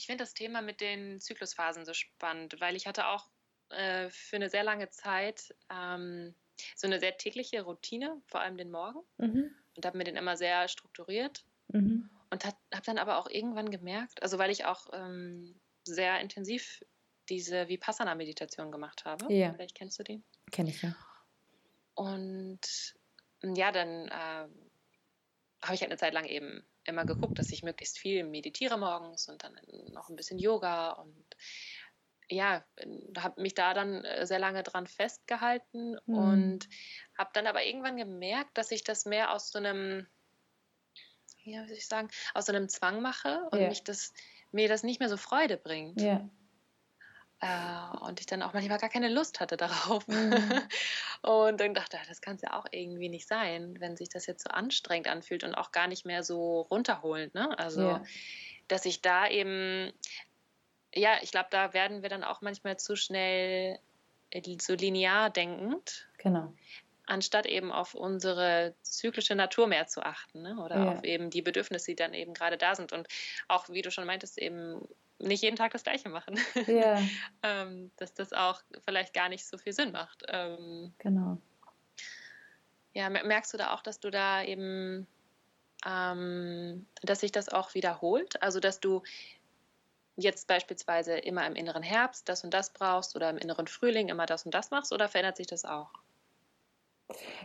Ich finde das Thema mit den Zyklusphasen so spannend, weil ich hatte auch äh, für eine sehr lange Zeit ähm, so eine sehr tägliche Routine, vor allem den Morgen. Mhm. Und habe mir den immer sehr strukturiert. Mhm. Und habe dann aber auch irgendwann gemerkt, also weil ich auch ähm, sehr intensiv diese Vipassana-Meditation gemacht habe. Ja. Vielleicht kennst du die? Kenne ich ja. Und ja, dann äh, habe ich halt eine Zeit lang eben immer geguckt, dass ich möglichst viel meditiere morgens und dann noch ein bisschen Yoga und ja, habe mich da dann äh, sehr lange dran festgehalten mhm. und habe dann aber irgendwann gemerkt, dass ich das mehr aus so einem, wie soll ich sagen, aus so einem Zwang mache und yeah. mich das, mir das nicht mehr so Freude bringt. Yeah. Äh, und ich dann auch manchmal gar keine Lust hatte darauf. Mhm. und dann dachte ich, das kann es ja auch irgendwie nicht sein, wenn sich das jetzt so anstrengend anfühlt und auch gar nicht mehr so runterholend. Ne? Also, yeah. dass ich da eben ja, ich glaube, da werden wir dann auch manchmal zu schnell äh, so linear denkend. Genau. Anstatt eben auf unsere zyklische Natur mehr zu achten ne? oder ja. auf eben die Bedürfnisse, die dann eben gerade da sind. Und auch, wie du schon meintest, eben nicht jeden Tag das Gleiche machen. Ja. ähm, dass das auch vielleicht gar nicht so viel Sinn macht. Ähm, genau. Ja, merkst du da auch, dass du da eben, ähm, dass sich das auch wiederholt? Also, dass du jetzt beispielsweise immer im inneren Herbst das und das brauchst oder im inneren Frühling immer das und das machst oder verändert sich das auch?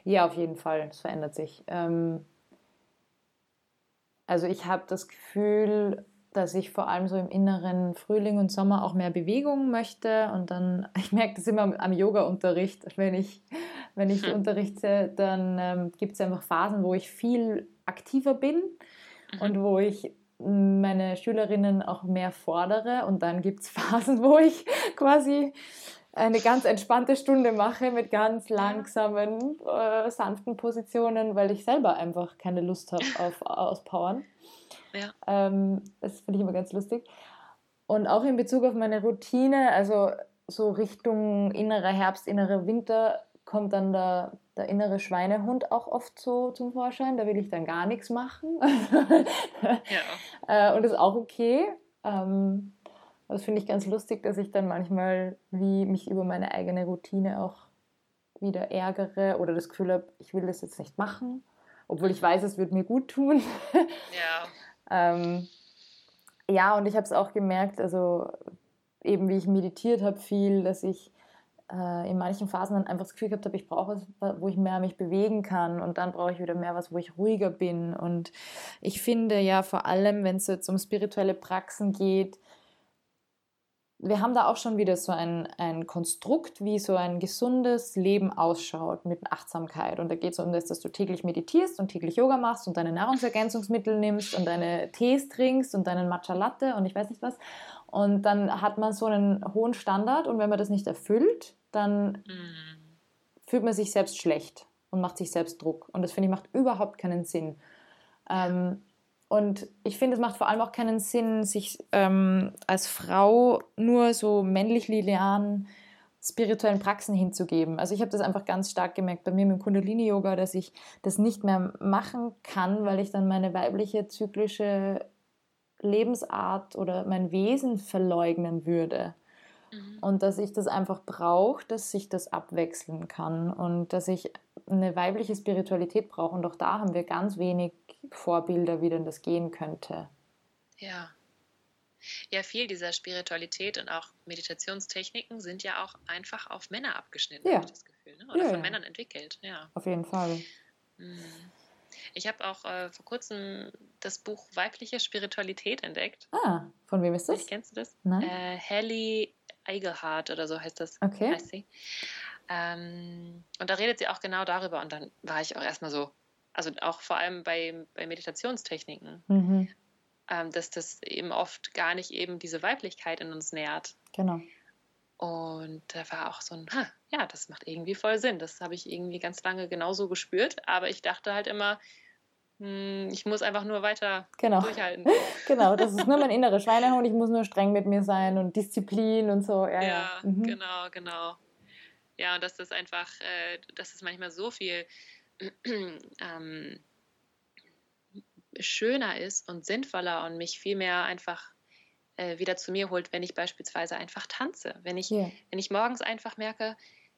Ja, auf jeden Fall, es verändert sich. Ähm, also ich habe das Gefühl, dass ich vor allem so im inneren Frühling und Sommer auch mehr Bewegung möchte und dann, ich merke das immer am Yoga-Unterricht, wenn ich, wenn ich hm. unterrichte, dann ähm, gibt es einfach Phasen, wo ich viel aktiver bin mhm. und wo ich meine Schülerinnen auch mehr fordere und dann gibt es Phasen, wo ich quasi eine ganz entspannte Stunde mache mit ganz langsamen, äh, sanften Positionen, weil ich selber einfach keine Lust habe auf Auspowern. Ja. Ähm, das finde ich immer ganz lustig. Und auch in Bezug auf meine Routine, also so Richtung innerer Herbst, innerer Winter, kommt dann der, der innere Schweinehund auch oft so zum Vorschein. Da will ich dann gar nichts machen. ja. äh, und das ist auch okay. Ähm, das finde ich ganz lustig, dass ich dann manchmal wie mich über meine eigene Routine auch wieder ärgere oder das Gefühl habe, ich will das jetzt nicht machen, obwohl ich weiß, es wird mir gut tun. Ja. Ähm, ja, und ich habe es auch gemerkt, also eben wie ich meditiert habe viel, dass ich äh, in manchen Phasen dann einfach das Gefühl gehabt habe, ich brauche was, wo ich mehr mich bewegen kann und dann brauche ich wieder mehr was, wo ich ruhiger bin. Und ich finde ja vor allem, wenn es jetzt um spirituelle Praxen geht, wir haben da auch schon wieder so ein, ein Konstrukt, wie so ein gesundes Leben ausschaut mit Achtsamkeit. Und da geht es um das, dass du täglich meditierst und täglich Yoga machst und deine Nahrungsergänzungsmittel nimmst und deine Tees trinkst und deinen Matcha Latte und ich weiß nicht was. Und dann hat man so einen hohen Standard und wenn man das nicht erfüllt, dann mhm. fühlt man sich selbst schlecht und macht sich selbst Druck. Und das finde ich macht überhaupt keinen Sinn. Ähm, und ich finde, es macht vor allem auch keinen Sinn, sich ähm, als Frau nur so männlich-linearen spirituellen Praxen hinzugeben. Also ich habe das einfach ganz stark gemerkt bei mir mit dem Kundalini-Yoga, dass ich das nicht mehr machen kann, weil ich dann meine weibliche zyklische Lebensart oder mein Wesen verleugnen würde. Mhm. Und dass ich das einfach brauche, dass sich das abwechseln kann und dass ich eine weibliche Spiritualität brauche. Und auch da haben wir ganz wenig Vorbilder, wie denn das gehen könnte. Ja. Ja, viel dieser Spiritualität und auch Meditationstechniken sind ja auch einfach auf Männer abgeschnitten, ja. habe ich das Gefühl. Ne? Oder ja, von ja. Männern entwickelt. Ja. Auf jeden Fall. Mhm. Ich habe auch äh, vor kurzem das Buch Weibliche Spiritualität entdeckt. Ah, von wem ist das? Ich, kennst du das? Nein. Äh, Hallie Eigelhardt oder so heißt das. Okay. Heißt sie. Ähm, und da redet sie auch genau darüber. Und dann war ich auch erstmal so, also auch vor allem bei, bei Meditationstechniken, mhm. ähm, dass das eben oft gar nicht eben diese Weiblichkeit in uns nährt. Genau. Und da war auch so ein, ha, ja, das macht irgendwie voll Sinn. Das habe ich irgendwie ganz lange genauso gespürt. Aber ich dachte halt immer, ich muss einfach nur weiter genau. durchhalten. genau, das ist nur mein innerer Schweinehund. Ich muss nur streng mit mir sein und Disziplin und so. Ja, ja, ja. Mhm. genau, genau. Ja, und dass das einfach, äh, dass es manchmal so viel ähm, schöner ist und sinnvoller und mich viel mehr einfach äh, wieder zu mir holt, wenn ich beispielsweise einfach tanze. Wenn ich, yeah. wenn ich morgens einfach merke,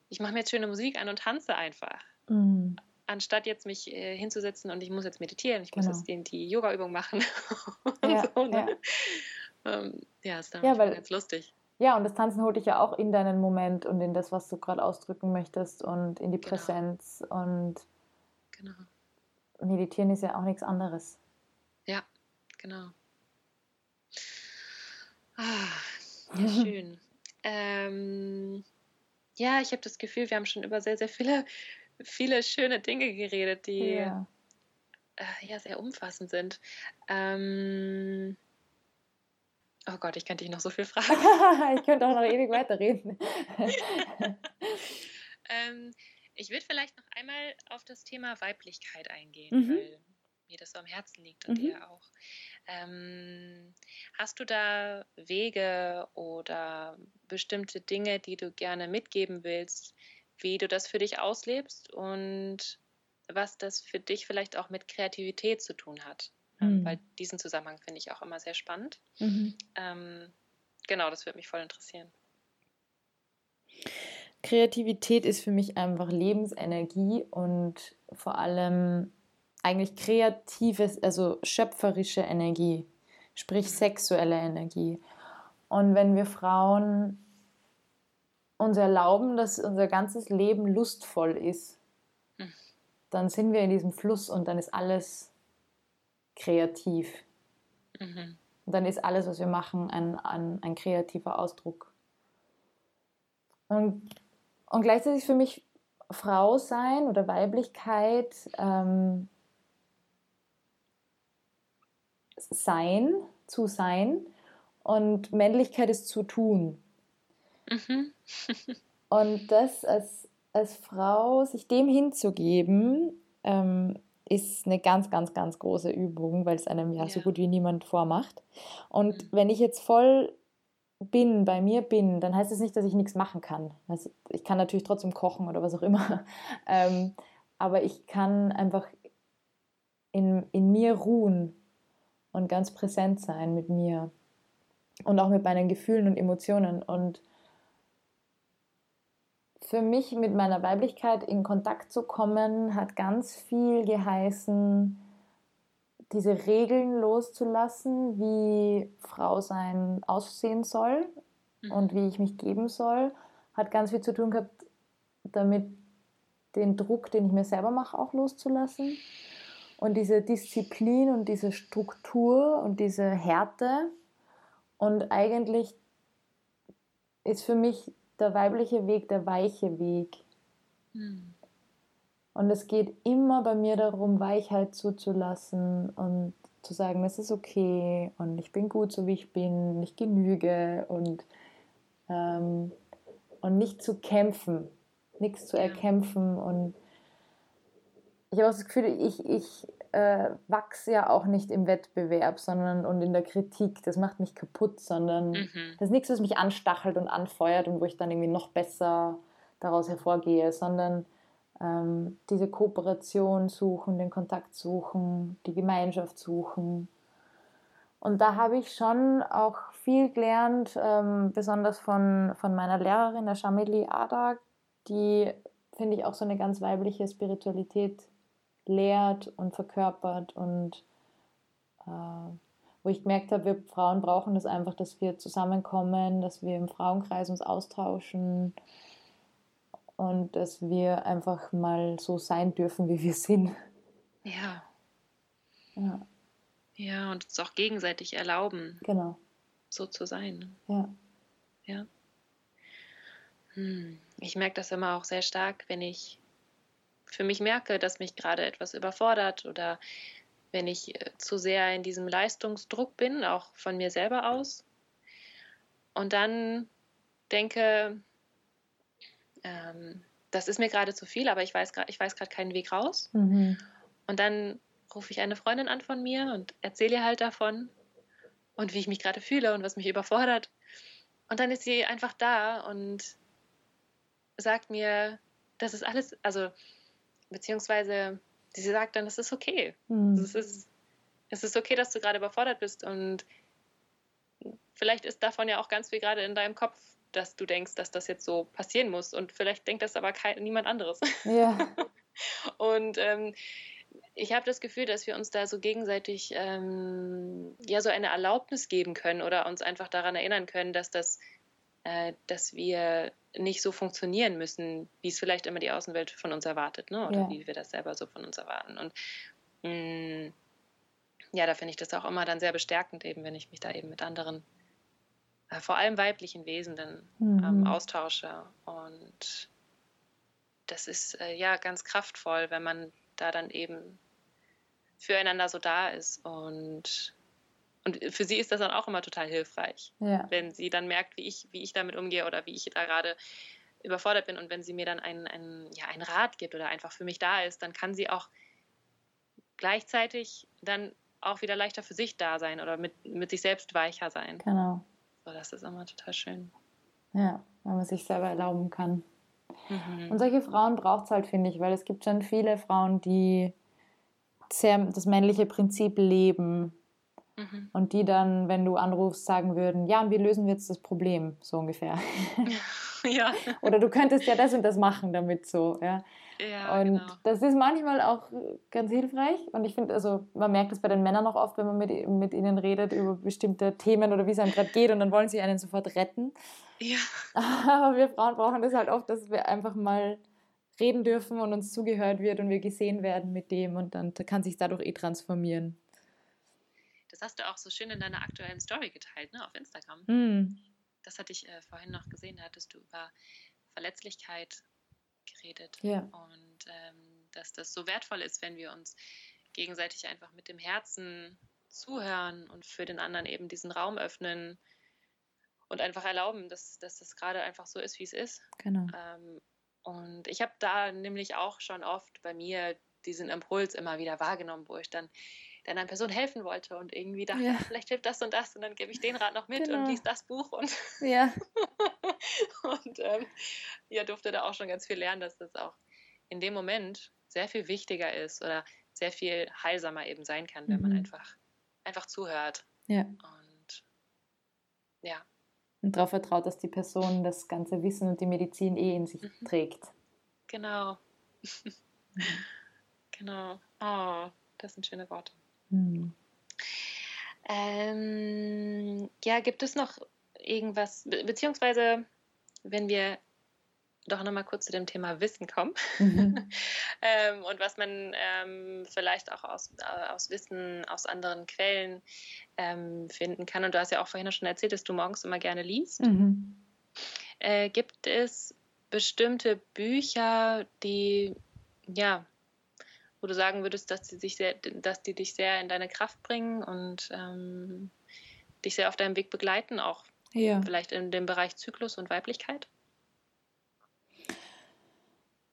ich mache mir jetzt schöne Musik an und tanze einfach. Mm. Anstatt jetzt mich äh, hinzusetzen und ich muss jetzt meditieren, ich genau. muss jetzt die, die Yoga-Übung machen. ja, so, ne? ja. Ähm, ja, ist dann ja, weil, ganz lustig. Ja, und das Tanzen holt dich ja auch in deinen Moment und in das, was du gerade ausdrücken möchtest und in die genau. Präsenz und genau. meditieren ist ja auch nichts anderes. Ja, genau. Ah, ja, schön. ähm, ja, ich habe das Gefühl, wir haben schon über sehr, sehr viele, viele schöne Dinge geredet, die ja, äh, ja sehr umfassend sind. Ähm, oh Gott, ich könnte dich noch so viel fragen. ich könnte auch noch ewig weiterreden. ähm, ich würde vielleicht noch einmal auf das Thema Weiblichkeit eingehen, mhm. weil mir das so am Herzen liegt und mhm. dir auch. Ähm, hast du da Wege oder bestimmte Dinge, die du gerne mitgeben willst, wie du das für dich auslebst und was das für dich vielleicht auch mit Kreativität zu tun hat? Ähm, mhm. Weil diesen Zusammenhang finde ich auch immer sehr spannend. Mhm. Ähm, genau, das würde mich voll interessieren. Kreativität ist für mich einfach Lebensenergie und vor allem eigentlich kreatives, also schöpferische Energie, sprich sexuelle Energie. Und wenn wir Frauen uns erlauben, dass unser ganzes Leben lustvoll ist, hm. dann sind wir in diesem Fluss und dann ist alles kreativ. Mhm. Und dann ist alles, was wir machen, ein, ein, ein kreativer Ausdruck. Und, und gleichzeitig für mich Frau sein oder Weiblichkeit ähm, sein, zu sein und Männlichkeit ist zu tun. Mhm. Und das als, als Frau, sich dem hinzugeben, ähm, ist eine ganz, ganz, ganz große Übung, weil es einem ja, ja, so gut wie niemand vormacht. Und mhm. wenn ich jetzt voll bin, bei mir bin, dann heißt es das nicht, dass ich nichts machen kann. Also ich kann natürlich trotzdem kochen oder was auch immer. Ähm, aber ich kann einfach in, in mir ruhen und ganz präsent sein mit mir und auch mit meinen Gefühlen und Emotionen. Und für mich mit meiner Weiblichkeit in Kontakt zu kommen, hat ganz viel geheißen, diese Regeln loszulassen, wie Frau sein aussehen soll mhm. und wie ich mich geben soll, hat ganz viel zu tun gehabt, damit den Druck, den ich mir selber mache, auch loszulassen. Und diese Disziplin und diese Struktur und diese Härte. Und eigentlich ist für mich der weibliche Weg der weiche Weg. Mhm. Und es geht immer bei mir darum, Weichheit zuzulassen und zu sagen, es ist okay und ich bin gut so wie ich bin, ich genüge und, ähm, und nicht zu kämpfen, nichts zu erkämpfen. Und ich habe auch das Gefühl, ich, ich äh, wachse ja auch nicht im Wettbewerb sondern und in der Kritik. Das macht mich kaputt, sondern mhm. das ist nichts, was mich anstachelt und anfeuert und wo ich dann irgendwie noch besser daraus hervorgehe, sondern ähm, diese Kooperation suchen, den Kontakt suchen, die Gemeinschaft suchen. Und da habe ich schon auch viel gelernt, ähm, besonders von, von meiner Lehrerin, der Shamili Ada, die, finde ich, auch so eine ganz weibliche Spiritualität lehrt und verkörpert und äh, wo ich gemerkt habe, wir Frauen brauchen das einfach, dass wir zusammenkommen, dass wir im Frauenkreis uns austauschen, und dass wir einfach mal so sein dürfen, wie wir sind. Ja. Ja. Ja, und uns auch gegenseitig erlauben. Genau. So zu sein. Ja. Ja. Hm. Ich merke das immer auch sehr stark, wenn ich für mich merke, dass mich gerade etwas überfordert oder wenn ich äh, zu sehr in diesem Leistungsdruck bin, auch von mir selber aus. Und dann denke, ähm, das ist mir gerade zu viel, aber ich weiß gerade, ich weiß gerade keinen Weg raus. Mhm. Und dann rufe ich eine Freundin an von mir und erzähle ihr halt davon und wie ich mich gerade fühle und was mich überfordert. Und dann ist sie einfach da und sagt mir, das ist alles, also beziehungsweise sie sagt dann, das ist okay. Mhm. Es, ist, es ist okay, dass du gerade überfordert bist und vielleicht ist davon ja auch ganz viel gerade in deinem Kopf dass du denkst, dass das jetzt so passieren muss. Und vielleicht denkt das aber kein, niemand anderes. Ja. und ähm, ich habe das Gefühl, dass wir uns da so gegenseitig ähm, ja so eine Erlaubnis geben können oder uns einfach daran erinnern können, dass das, dass wir nicht so funktionieren müssen, wie es vielleicht immer die Außenwelt von uns erwartet, ne? Oder ja. wie wir das selber so von uns erwarten. Und mh, mm, ja, da finde ich das auch immer dann sehr bestärkend, eben, wenn ich mich da eben mit anderen äh, vor allem weiblichen Wesen dann mhm. ähm, austausche. Und das ist äh, ja ganz kraftvoll, wenn man da dann eben füreinander so da ist. Und, und für sie ist das dann auch immer total hilfreich, ja. wenn sie dann merkt, wie ich, wie ich damit umgehe oder wie ich da gerade überfordert bin. Und wenn sie mir dann einen, einen, ja, einen Rat gibt oder einfach für mich da ist, dann kann sie auch gleichzeitig dann auch wieder leichter für sich da sein oder mit, mit sich selbst weicher sein. Genau. So, das ist immer total schön. Ja, wenn man sich selber erlauben kann. Mhm. Und solche Frauen braucht es halt, finde ich, weil es gibt schon viele Frauen, die sehr das männliche Prinzip leben mhm. und die dann, wenn du anrufst, sagen würden, ja, und wie lösen wir jetzt das Problem, so ungefähr. ja. Oder du könntest ja das und das machen damit so, ja. Ja, und genau. das ist manchmal auch ganz hilfreich. Und ich finde, also man merkt es bei den Männern auch oft, wenn man mit, mit ihnen redet über bestimmte Themen oder wie es einem gerade geht und dann wollen sie einen sofort retten. Ja. Aber wir Frauen brauchen das halt oft, dass wir einfach mal reden dürfen und uns zugehört wird und wir gesehen werden mit dem und dann kann sich dadurch eh transformieren. Das hast du auch so schön in deiner aktuellen Story geteilt, ne, auf Instagram. Mm. Das hatte ich äh, vorhin noch gesehen, da hattest du über Verletzlichkeit geredet. Ja. Und ähm, dass das so wertvoll ist, wenn wir uns gegenseitig einfach mit dem Herzen zuhören und für den anderen eben diesen Raum öffnen und einfach erlauben, dass, dass das gerade einfach so ist, wie es ist. Genau. Ähm, und ich habe da nämlich auch schon oft bei mir diesen Impuls immer wieder wahrgenommen, wo ich dann der einer Person helfen wollte und irgendwie dachte, ja. vielleicht hilft das und das und dann gebe ich den Rat noch mit genau. und liest das Buch und ja, und ähm, ja durfte da auch schon ganz viel lernen, dass das auch in dem Moment sehr viel wichtiger ist oder sehr viel heilsamer eben sein kann, wenn mhm. man einfach einfach zuhört. Ja. Und ja. Und darauf vertraut, dass die Person das ganze Wissen und die Medizin eh in sich mhm. trägt. Genau. Mhm. Genau. Oh, das sind schöne Worte. Mhm. Ähm, ja, gibt es noch irgendwas, be beziehungsweise wenn wir doch nochmal kurz zu dem Thema Wissen kommen mhm. ähm, und was man ähm, vielleicht auch aus, äh, aus Wissen aus anderen Quellen ähm, finden kann. Und du hast ja auch vorhin schon erzählt, dass du morgens immer gerne liest. Mhm. Äh, gibt es bestimmte Bücher, die ja wo du sagen würdest, dass die, sich sehr, dass die dich sehr in deine Kraft bringen und ähm, dich sehr auf deinem Weg begleiten, auch ja. vielleicht in dem Bereich Zyklus und Weiblichkeit?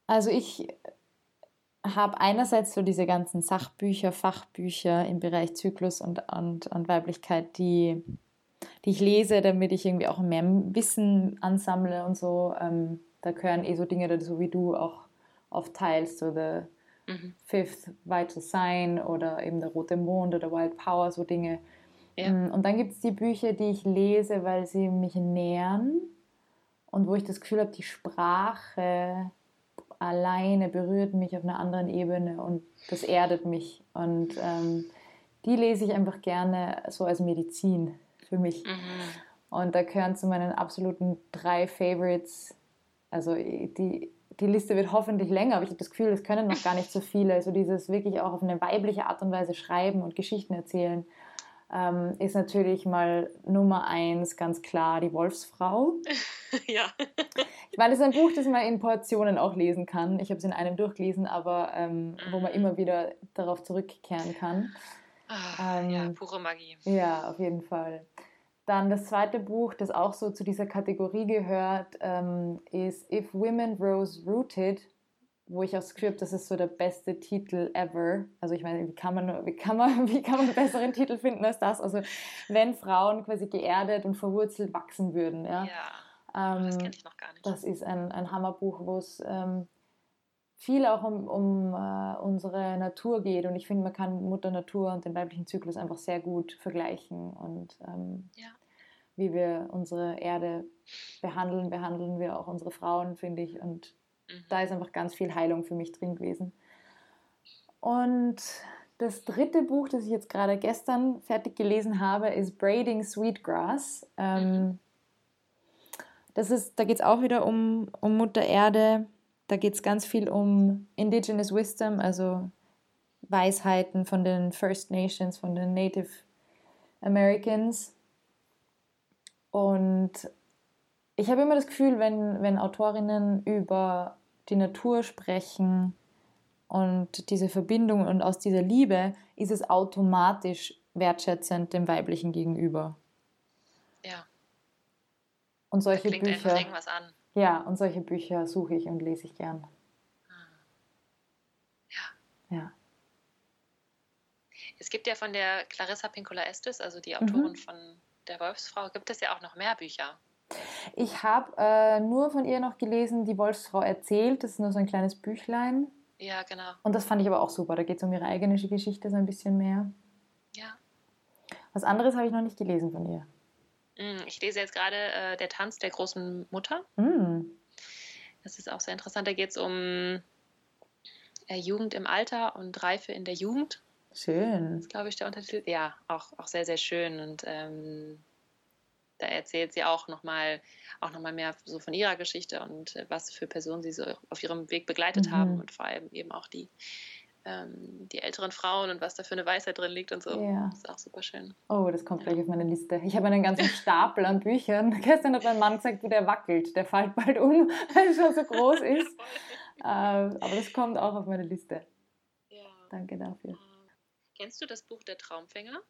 Also ich habe einerseits so diese ganzen Sachbücher, Fachbücher im Bereich Zyklus und, und, und Weiblichkeit, die, die ich lese, damit ich irgendwie auch mehr Wissen ansammle und so. Ähm, da gehören eh so Dinge, so wie du auch oft teilst, so The mhm. Fifth Vital Sign oder eben der Rote Mond oder Wild Power, so Dinge. Ja. Mm, und dann gibt es die Bücher, die ich lese, weil sie mich nähern und wo ich das Gefühl habe, die Sprache alleine berührt mich auf einer anderen Ebene und das erdet mich. Und ähm, die lese ich einfach gerne so als Medizin für mich. Mhm. Und da gehören zu meinen absoluten drei Favorites, also die die Liste wird hoffentlich länger, aber ich habe das Gefühl, es können noch gar nicht so viele. Also dieses wirklich auch auf eine weibliche Art und Weise schreiben und Geschichten erzählen, ähm, ist natürlich mal Nummer eins ganz klar die Wolfsfrau. ja. Ich meine, es ist ein Buch, das man in Portionen auch lesen kann. Ich habe es in einem durchgelesen, aber ähm, wo man mhm. immer wieder darauf zurückkehren kann. Ach, ähm, ja, pure Magie. Ja, auf jeden Fall. Dann das zweite Buch, das auch so zu dieser Kategorie gehört, ähm, ist If Women Rose Rooted, wo ich auch habe, das ist so der beste Titel ever. Also ich meine, wie kann man, wie kann man, wie kann man einen besseren Titel finden als das? Also wenn Frauen quasi geerdet und verwurzelt wachsen würden. Ja, ja. Ähm, das kenne ich noch gar nicht. Das ist ein, ein Hammerbuch, wo es ähm, viel auch um, um uh, unsere Natur geht. Und ich finde, man kann Mutter Natur und den weiblichen Zyklus einfach sehr gut vergleichen. Und ähm, ja. wie wir unsere Erde behandeln, behandeln wir auch unsere Frauen, finde ich. Und mhm. da ist einfach ganz viel Heilung für mich drin gewesen. Und das dritte Buch, das ich jetzt gerade gestern fertig gelesen habe, ist Braiding Sweetgrass. Ähm, mhm. das ist, da geht es auch wieder um, um Mutter Erde da geht es ganz viel um Indigenous Wisdom, also Weisheiten von den First Nations, von den Native Americans. Und ich habe immer das Gefühl, wenn, wenn Autorinnen über die Natur sprechen und diese Verbindung und aus dieser Liebe, ist es automatisch wertschätzend dem Weiblichen gegenüber. Ja. Und solche da klingt Bücher. Einfach irgendwas an. Ja, und solche Bücher suche ich und lese ich gern. Ja. Ja. Es gibt ja von der Clarissa Pinkola Estes, also die Autorin mhm. von Der Wolfsfrau, gibt es ja auch noch mehr Bücher. Ich habe äh, nur von ihr noch gelesen, Die Wolfsfrau erzählt. Das ist nur so ein kleines Büchlein. Ja, genau. Und das fand ich aber auch super. Da geht es um ihre eigene Geschichte so ein bisschen mehr. Ja. Was anderes habe ich noch nicht gelesen von ihr. Mm, ich lese jetzt gerade äh, Der Tanz der großen Mutter. Mm. Das ist auch sehr interessant. Da geht es um äh, Jugend im Alter und Reife in der Jugend. Schön. Das ist, glaube ich, der Untertitel. Ja, auch, auch sehr, sehr schön. Und ähm, da erzählt sie auch nochmal auch noch mal mehr so von ihrer Geschichte und äh, was für Personen sie so auf ihrem Weg begleitet mhm. haben und vor allem eben auch die, ähm, die älteren Frauen und was da für eine Weisheit drin liegt und so. Ja. Das ist auch super schön. Oh, das kommt gleich auf meine Liste. Ich habe einen ganzen Stapel an Büchern. Gestern hat mein Mann gesagt, du, der wackelt, der fällt bald um, weil er schon so groß ist. äh, aber das kommt auch auf meine Liste. Ja. Danke dafür. Äh, kennst du das Buch Der Traumfänger?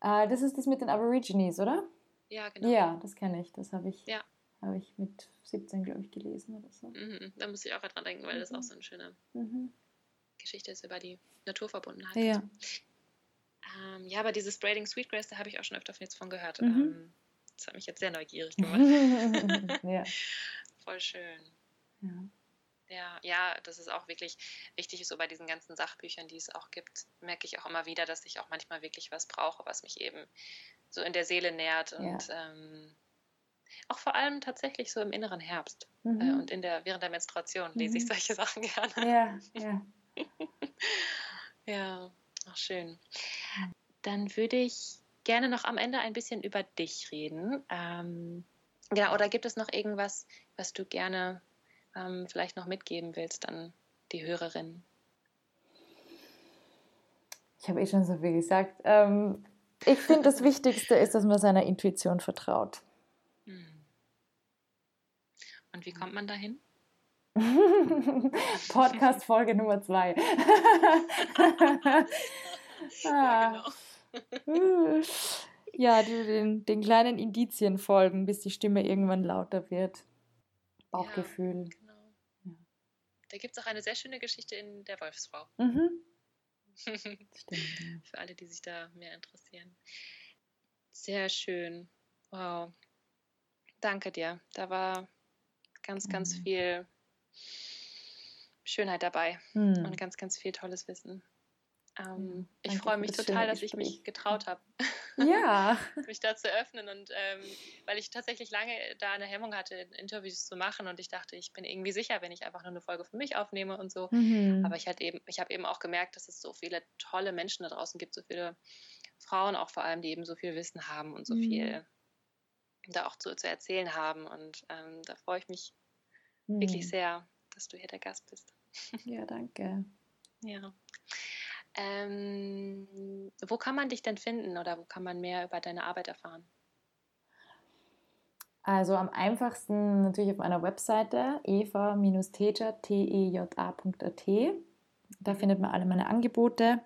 Äh, das ist das mit den Aborigines, oder? Ja, genau. Ja, das kenne ich. Das habe ich, ja. hab ich mit 17, glaube ich, gelesen oder so. Mhm. Da muss ich auch dran denken, weil mhm. das auch so eine schöne mhm. Geschichte ist über die Naturverbundenheit. Ja. Ähm, ja, aber dieses Braiding Sweetgrass, da habe ich auch schon öfter jetzt von gehört. Mhm. Ähm, das hat mich jetzt sehr neugierig gemacht. ja. Voll schön. Ja. Ja, ja, das ist auch wirklich wichtig, so bei diesen ganzen Sachbüchern, die es auch gibt, merke ich auch immer wieder, dass ich auch manchmal wirklich was brauche, was mich eben so in der Seele nährt und ja. ähm, auch vor allem tatsächlich so im inneren Herbst mhm. äh, und in der, während der Menstruation lese ich mhm. solche Sachen gerne. Ja, ja. ja, auch schön. Dann würde ich gerne noch am Ende ein bisschen über dich reden. Ähm, ja, oder gibt es noch irgendwas, was du gerne ähm, vielleicht noch mitgeben willst an die Hörerinnen? Ich habe eh schon so viel gesagt. Ähm, ich finde, das Wichtigste ist, dass man seiner Intuition vertraut. Hm. Und wie kommt man dahin? Podcast Folge Nummer zwei. ja, genau. ja, du den, den kleinen Indizien folgen, bis die Stimme irgendwann lauter wird. Bauchgefühl. Ja, genau. Ja. Da gibt es auch eine sehr schöne Geschichte in der Wolfsfrau. Mhm. Stimmt, ja. Für alle, die sich da mehr interessieren. Sehr schön. Wow. Danke dir. Da war ganz, ganz mhm. viel Schönheit dabei mhm. und ganz, ganz viel tolles Wissen. Ähm, ich freue mich total, dass ich mich getraut habe, ja. mich da zu öffnen und ähm, weil ich tatsächlich lange da eine Hemmung hatte, Interviews zu machen und ich dachte, ich bin irgendwie sicher, wenn ich einfach nur eine Folge für mich aufnehme und so. Mhm. Aber ich hatte eben, ich habe eben auch gemerkt, dass es so viele tolle Menschen da draußen gibt, so viele Frauen auch vor allem, die eben so viel Wissen haben und so mhm. viel da auch zu, zu erzählen haben und ähm, da freue ich mich mhm. wirklich sehr, dass du hier der Gast bist. Ja, danke. Ja. Ähm, wo kann man dich denn finden oder wo kann man mehr über deine Arbeit erfahren? Also am einfachsten natürlich auf meiner Webseite eva-teja.at. Da findet man alle meine Angebote.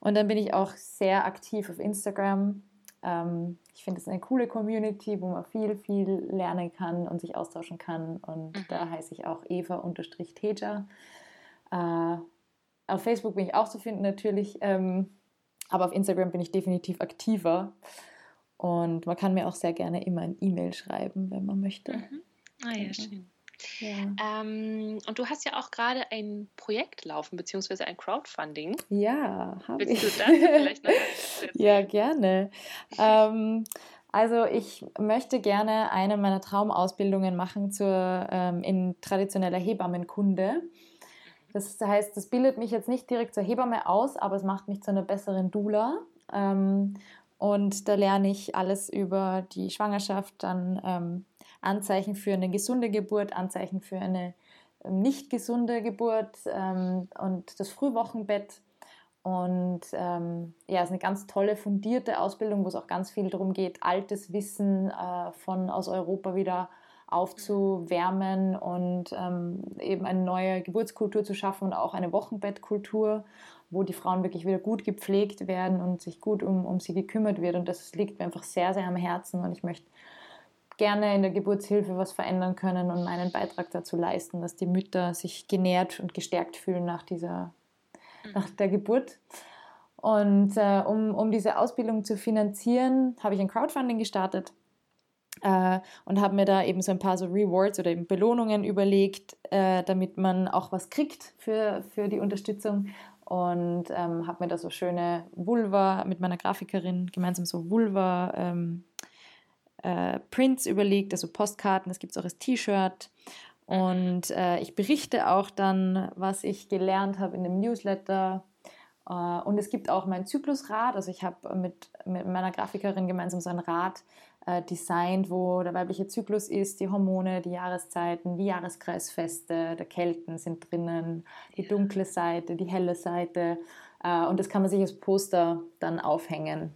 Und dann bin ich auch sehr aktiv auf Instagram. Ähm, ich finde es eine coole Community, wo man viel, viel lernen kann und sich austauschen kann. Und mhm. da heiße ich auch eva-teja. Äh, auf Facebook bin ich auch zu finden natürlich, ähm, aber auf Instagram bin ich definitiv aktiver. Und man kann mir auch sehr gerne immer ein E-Mail schreiben, wenn man möchte. Mhm. Ah ja, schön. Ja. Ähm, und du hast ja auch gerade ein Projekt laufen, beziehungsweise ein Crowdfunding. Ja, habe ich. Willst du das vielleicht noch Ja, gerne. ähm, also ich möchte gerne eine meiner Traumausbildungen machen zur ähm, in traditioneller Hebammenkunde. Das heißt, das bildet mich jetzt nicht direkt zur Hebamme aus, aber es macht mich zu einer besseren Doula. Ähm, und da lerne ich alles über die Schwangerschaft, dann ähm, Anzeichen für eine gesunde Geburt, Anzeichen für eine ähm, nicht gesunde Geburt ähm, und das Frühwochenbett. Und ähm, ja, es ist eine ganz tolle, fundierte Ausbildung, wo es auch ganz viel darum geht, altes Wissen äh, von aus Europa wieder aufzuwärmen und ähm, eben eine neue Geburtskultur zu schaffen und auch eine Wochenbettkultur, wo die Frauen wirklich wieder gut gepflegt werden und sich gut um, um sie gekümmert wird. Und das liegt mir einfach sehr, sehr am Herzen und ich möchte gerne in der Geburtshilfe was verändern können und meinen Beitrag dazu leisten, dass die Mütter sich genährt und gestärkt fühlen nach dieser, mhm. nach der Geburt. Und äh, um, um diese Ausbildung zu finanzieren, habe ich ein Crowdfunding gestartet äh, und habe mir da eben so ein paar so Rewards oder eben Belohnungen überlegt, äh, damit man auch was kriegt für, für die Unterstützung und ähm, habe mir da so schöne Vulva mit meiner Grafikerin gemeinsam so Vulva ähm, äh, Prints überlegt, also Postkarten, das gibt es auch als T-Shirt. Und äh, ich berichte auch dann, was ich gelernt habe in dem Newsletter. Äh, und es gibt auch mein Zyklusrad. Also ich habe mit, mit meiner Grafikerin gemeinsam so ein Rad äh, designt, wo der weibliche Zyklus ist, die Hormone, die Jahreszeiten, die Jahreskreisfeste, der Kelten sind drinnen, die dunkle Seite, die helle Seite. Äh, und das kann man sich als Poster dann aufhängen.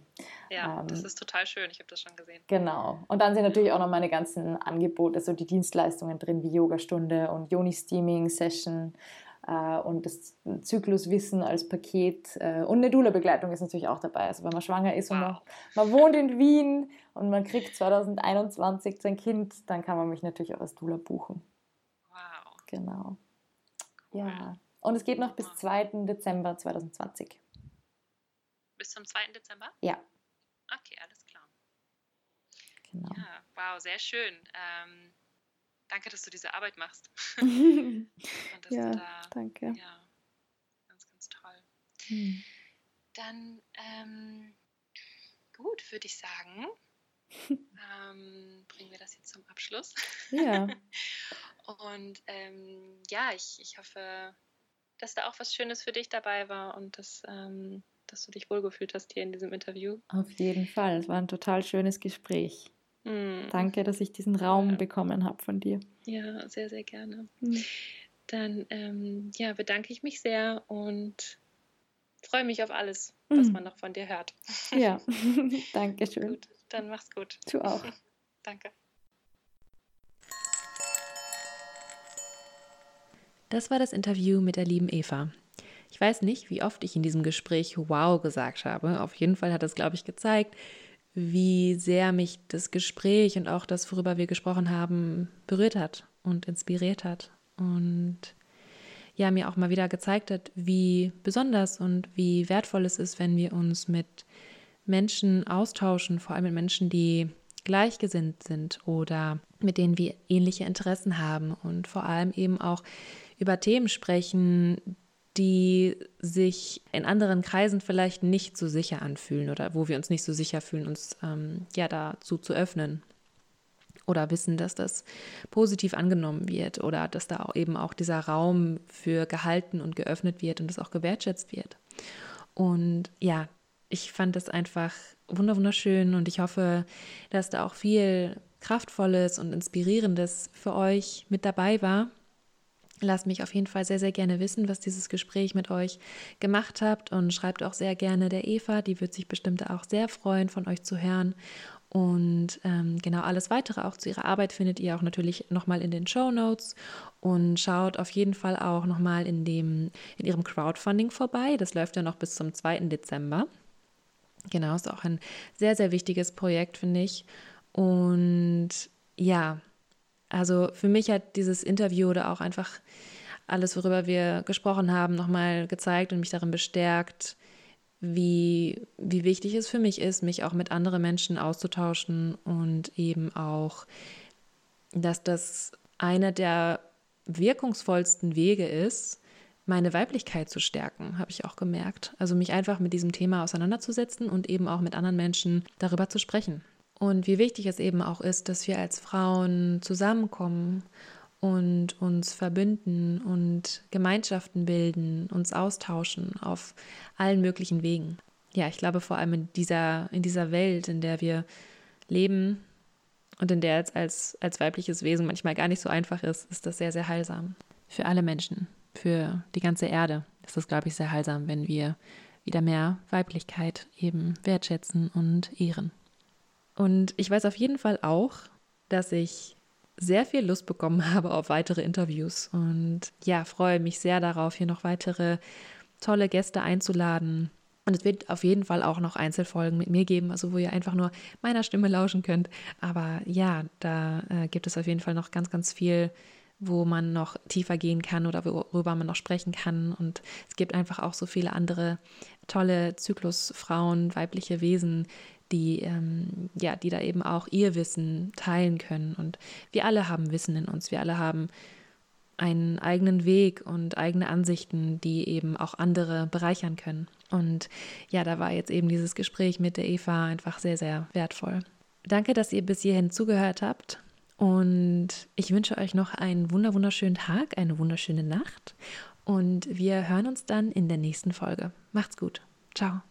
Ja, ähm, das ist total schön. Ich habe das schon gesehen. Genau. Und dann sind natürlich auch noch meine ganzen Angebote, also die Dienstleistungen drin, wie Yogastunde und Yoni-Steaming-Session äh, und das Zykluswissen als Paket. Äh, und eine Dula-Begleitung ist natürlich auch dabei. Also wenn man schwanger ist wow. und man, man wohnt in Wien und man kriegt 2021 sein Kind, dann kann man mich natürlich auch als Dula buchen. Wow. Genau. Ja. Und es geht noch bis 2. Dezember 2020. Bis zum 2. Dezember? Ja. Okay, alles klar. Genau. Ja, wow, sehr schön. Ähm, danke, dass du diese Arbeit machst. Ja, du da, danke. Ja, ganz, ganz toll. Hm. Dann, ähm, gut, würde ich sagen, ähm, bringen wir das jetzt zum Abschluss. Ja. Und ähm, ja, ich, ich hoffe, dass da auch was Schönes für dich dabei war und dass, ähm, dass du dich wohlgefühlt hast hier in diesem Interview. Auf jeden Fall. Es war ein total schönes Gespräch. Hm. Danke, dass ich diesen Raum Ja. bekommen habe von dir. Ja, sehr, sehr gerne. Hm. Dann ähm, ja, bedanke ich mich sehr und freue mich auf alles, was Mhm. man noch von dir hört. Ja, danke schön. Gut, dann mach's gut. Du auch. Danke. Das war das Interview mit der lieben Eva. Ich weiß nicht, wie oft ich in diesem Gespräch wow gesagt habe. Auf jeden Fall hat es, glaube ich, gezeigt, wie sehr mich das Gespräch und auch das, worüber wir gesprochen haben, berührt hat und inspiriert hat. Und ja, mir auch mal wieder gezeigt hat, wie besonders und wie wertvoll es ist, wenn wir uns mit Menschen austauschen, vor allem mit Menschen, die gleichgesinnt sind oder mit denen wir ähnliche Interessen haben und vor allem eben auch über Themen sprechen, die sich in anderen Kreisen vielleicht nicht so sicher anfühlen oder wo wir uns nicht so sicher fühlen, uns ähm, ja dazu zu öffnen oder wissen, dass das positiv angenommen wird oder dass da auch eben auch dieser Raum für gehalten und geöffnet wird und das auch gewertschätzt wird. Und ja, ich fand das einfach wunder- wunderschön und ich hoffe, dass da auch viel Kraftvolles und Inspirierendes für euch mit dabei war. Lasst mich auf jeden Fall sehr, sehr gerne wissen, was dieses Gespräch mit euch gemacht habt und schreibt auch sehr gerne der Eva, die wird sich bestimmt auch sehr freuen, von euch zu hören. Und ähm, genau alles weitere auch zu ihrer Arbeit findet ihr auch natürlich nochmal in den Show Notes und schaut auf jeden Fall auch nochmal in, in ihrem Crowdfunding vorbei. Das läuft ja noch bis zum 2. Dezember. Genau, ist auch ein sehr, sehr wichtiges Projekt, finde ich. Und ja, also für mich hat dieses Interview oder auch einfach alles, worüber wir gesprochen haben, nochmal gezeigt und mich darin bestärkt, wie, wie wichtig es für mich ist, mich auch mit anderen Menschen auszutauschen und eben auch, dass das einer der wirkungsvollsten Wege ist, meine Weiblichkeit zu stärken, habe ich auch gemerkt. Also mich einfach mit diesem Thema auseinanderzusetzen und eben auch mit anderen Menschen darüber zu sprechen. Und wie wichtig es eben auch ist, dass wir als Frauen zusammenkommen und uns verbünden und Gemeinschaften bilden, uns austauschen auf allen möglichen Wegen. Ja, ich glaube vor allem in dieser, in dieser Welt, in der wir leben und in der es als, als weibliches Wesen manchmal gar nicht so einfach ist, ist das sehr, sehr heilsam. Für alle Menschen, für die ganze Erde ist das, glaube ich, sehr heilsam, wenn wir wieder mehr Weiblichkeit eben wertschätzen und ehren. Und ich weiß auf jeden Fall auch, dass ich sehr viel Lust bekommen habe auf weitere Interviews und ja, freue mich sehr darauf, hier noch weitere tolle Gäste einzuladen. Und es wird auf jeden Fall auch noch Einzelfolgen mit mir geben, also wo ihr einfach nur meiner Stimme lauschen könnt. Aber ja, da äh, gibt es auf jeden Fall noch ganz, ganz viel, wo man noch tiefer gehen kann oder worüber man noch sprechen kann. Und es gibt einfach auch so viele andere tolle Zyklusfrauen, weibliche Wesen, die, ähm, ja, die da eben auch ihr Wissen teilen können. Und wir alle haben Wissen in uns. Wir alle haben einen eigenen Weg und eigene Ansichten, die eben auch andere bereichern können. Und ja, da war jetzt eben dieses Gespräch mit der Eva einfach sehr, sehr wertvoll. Danke, dass ihr bis hierhin zugehört habt. Und ich wünsche euch noch einen wunder wunderschönen Tag, eine wunderschöne Nacht. Und wir hören uns dann in der nächsten Folge. Macht's gut. Ciao.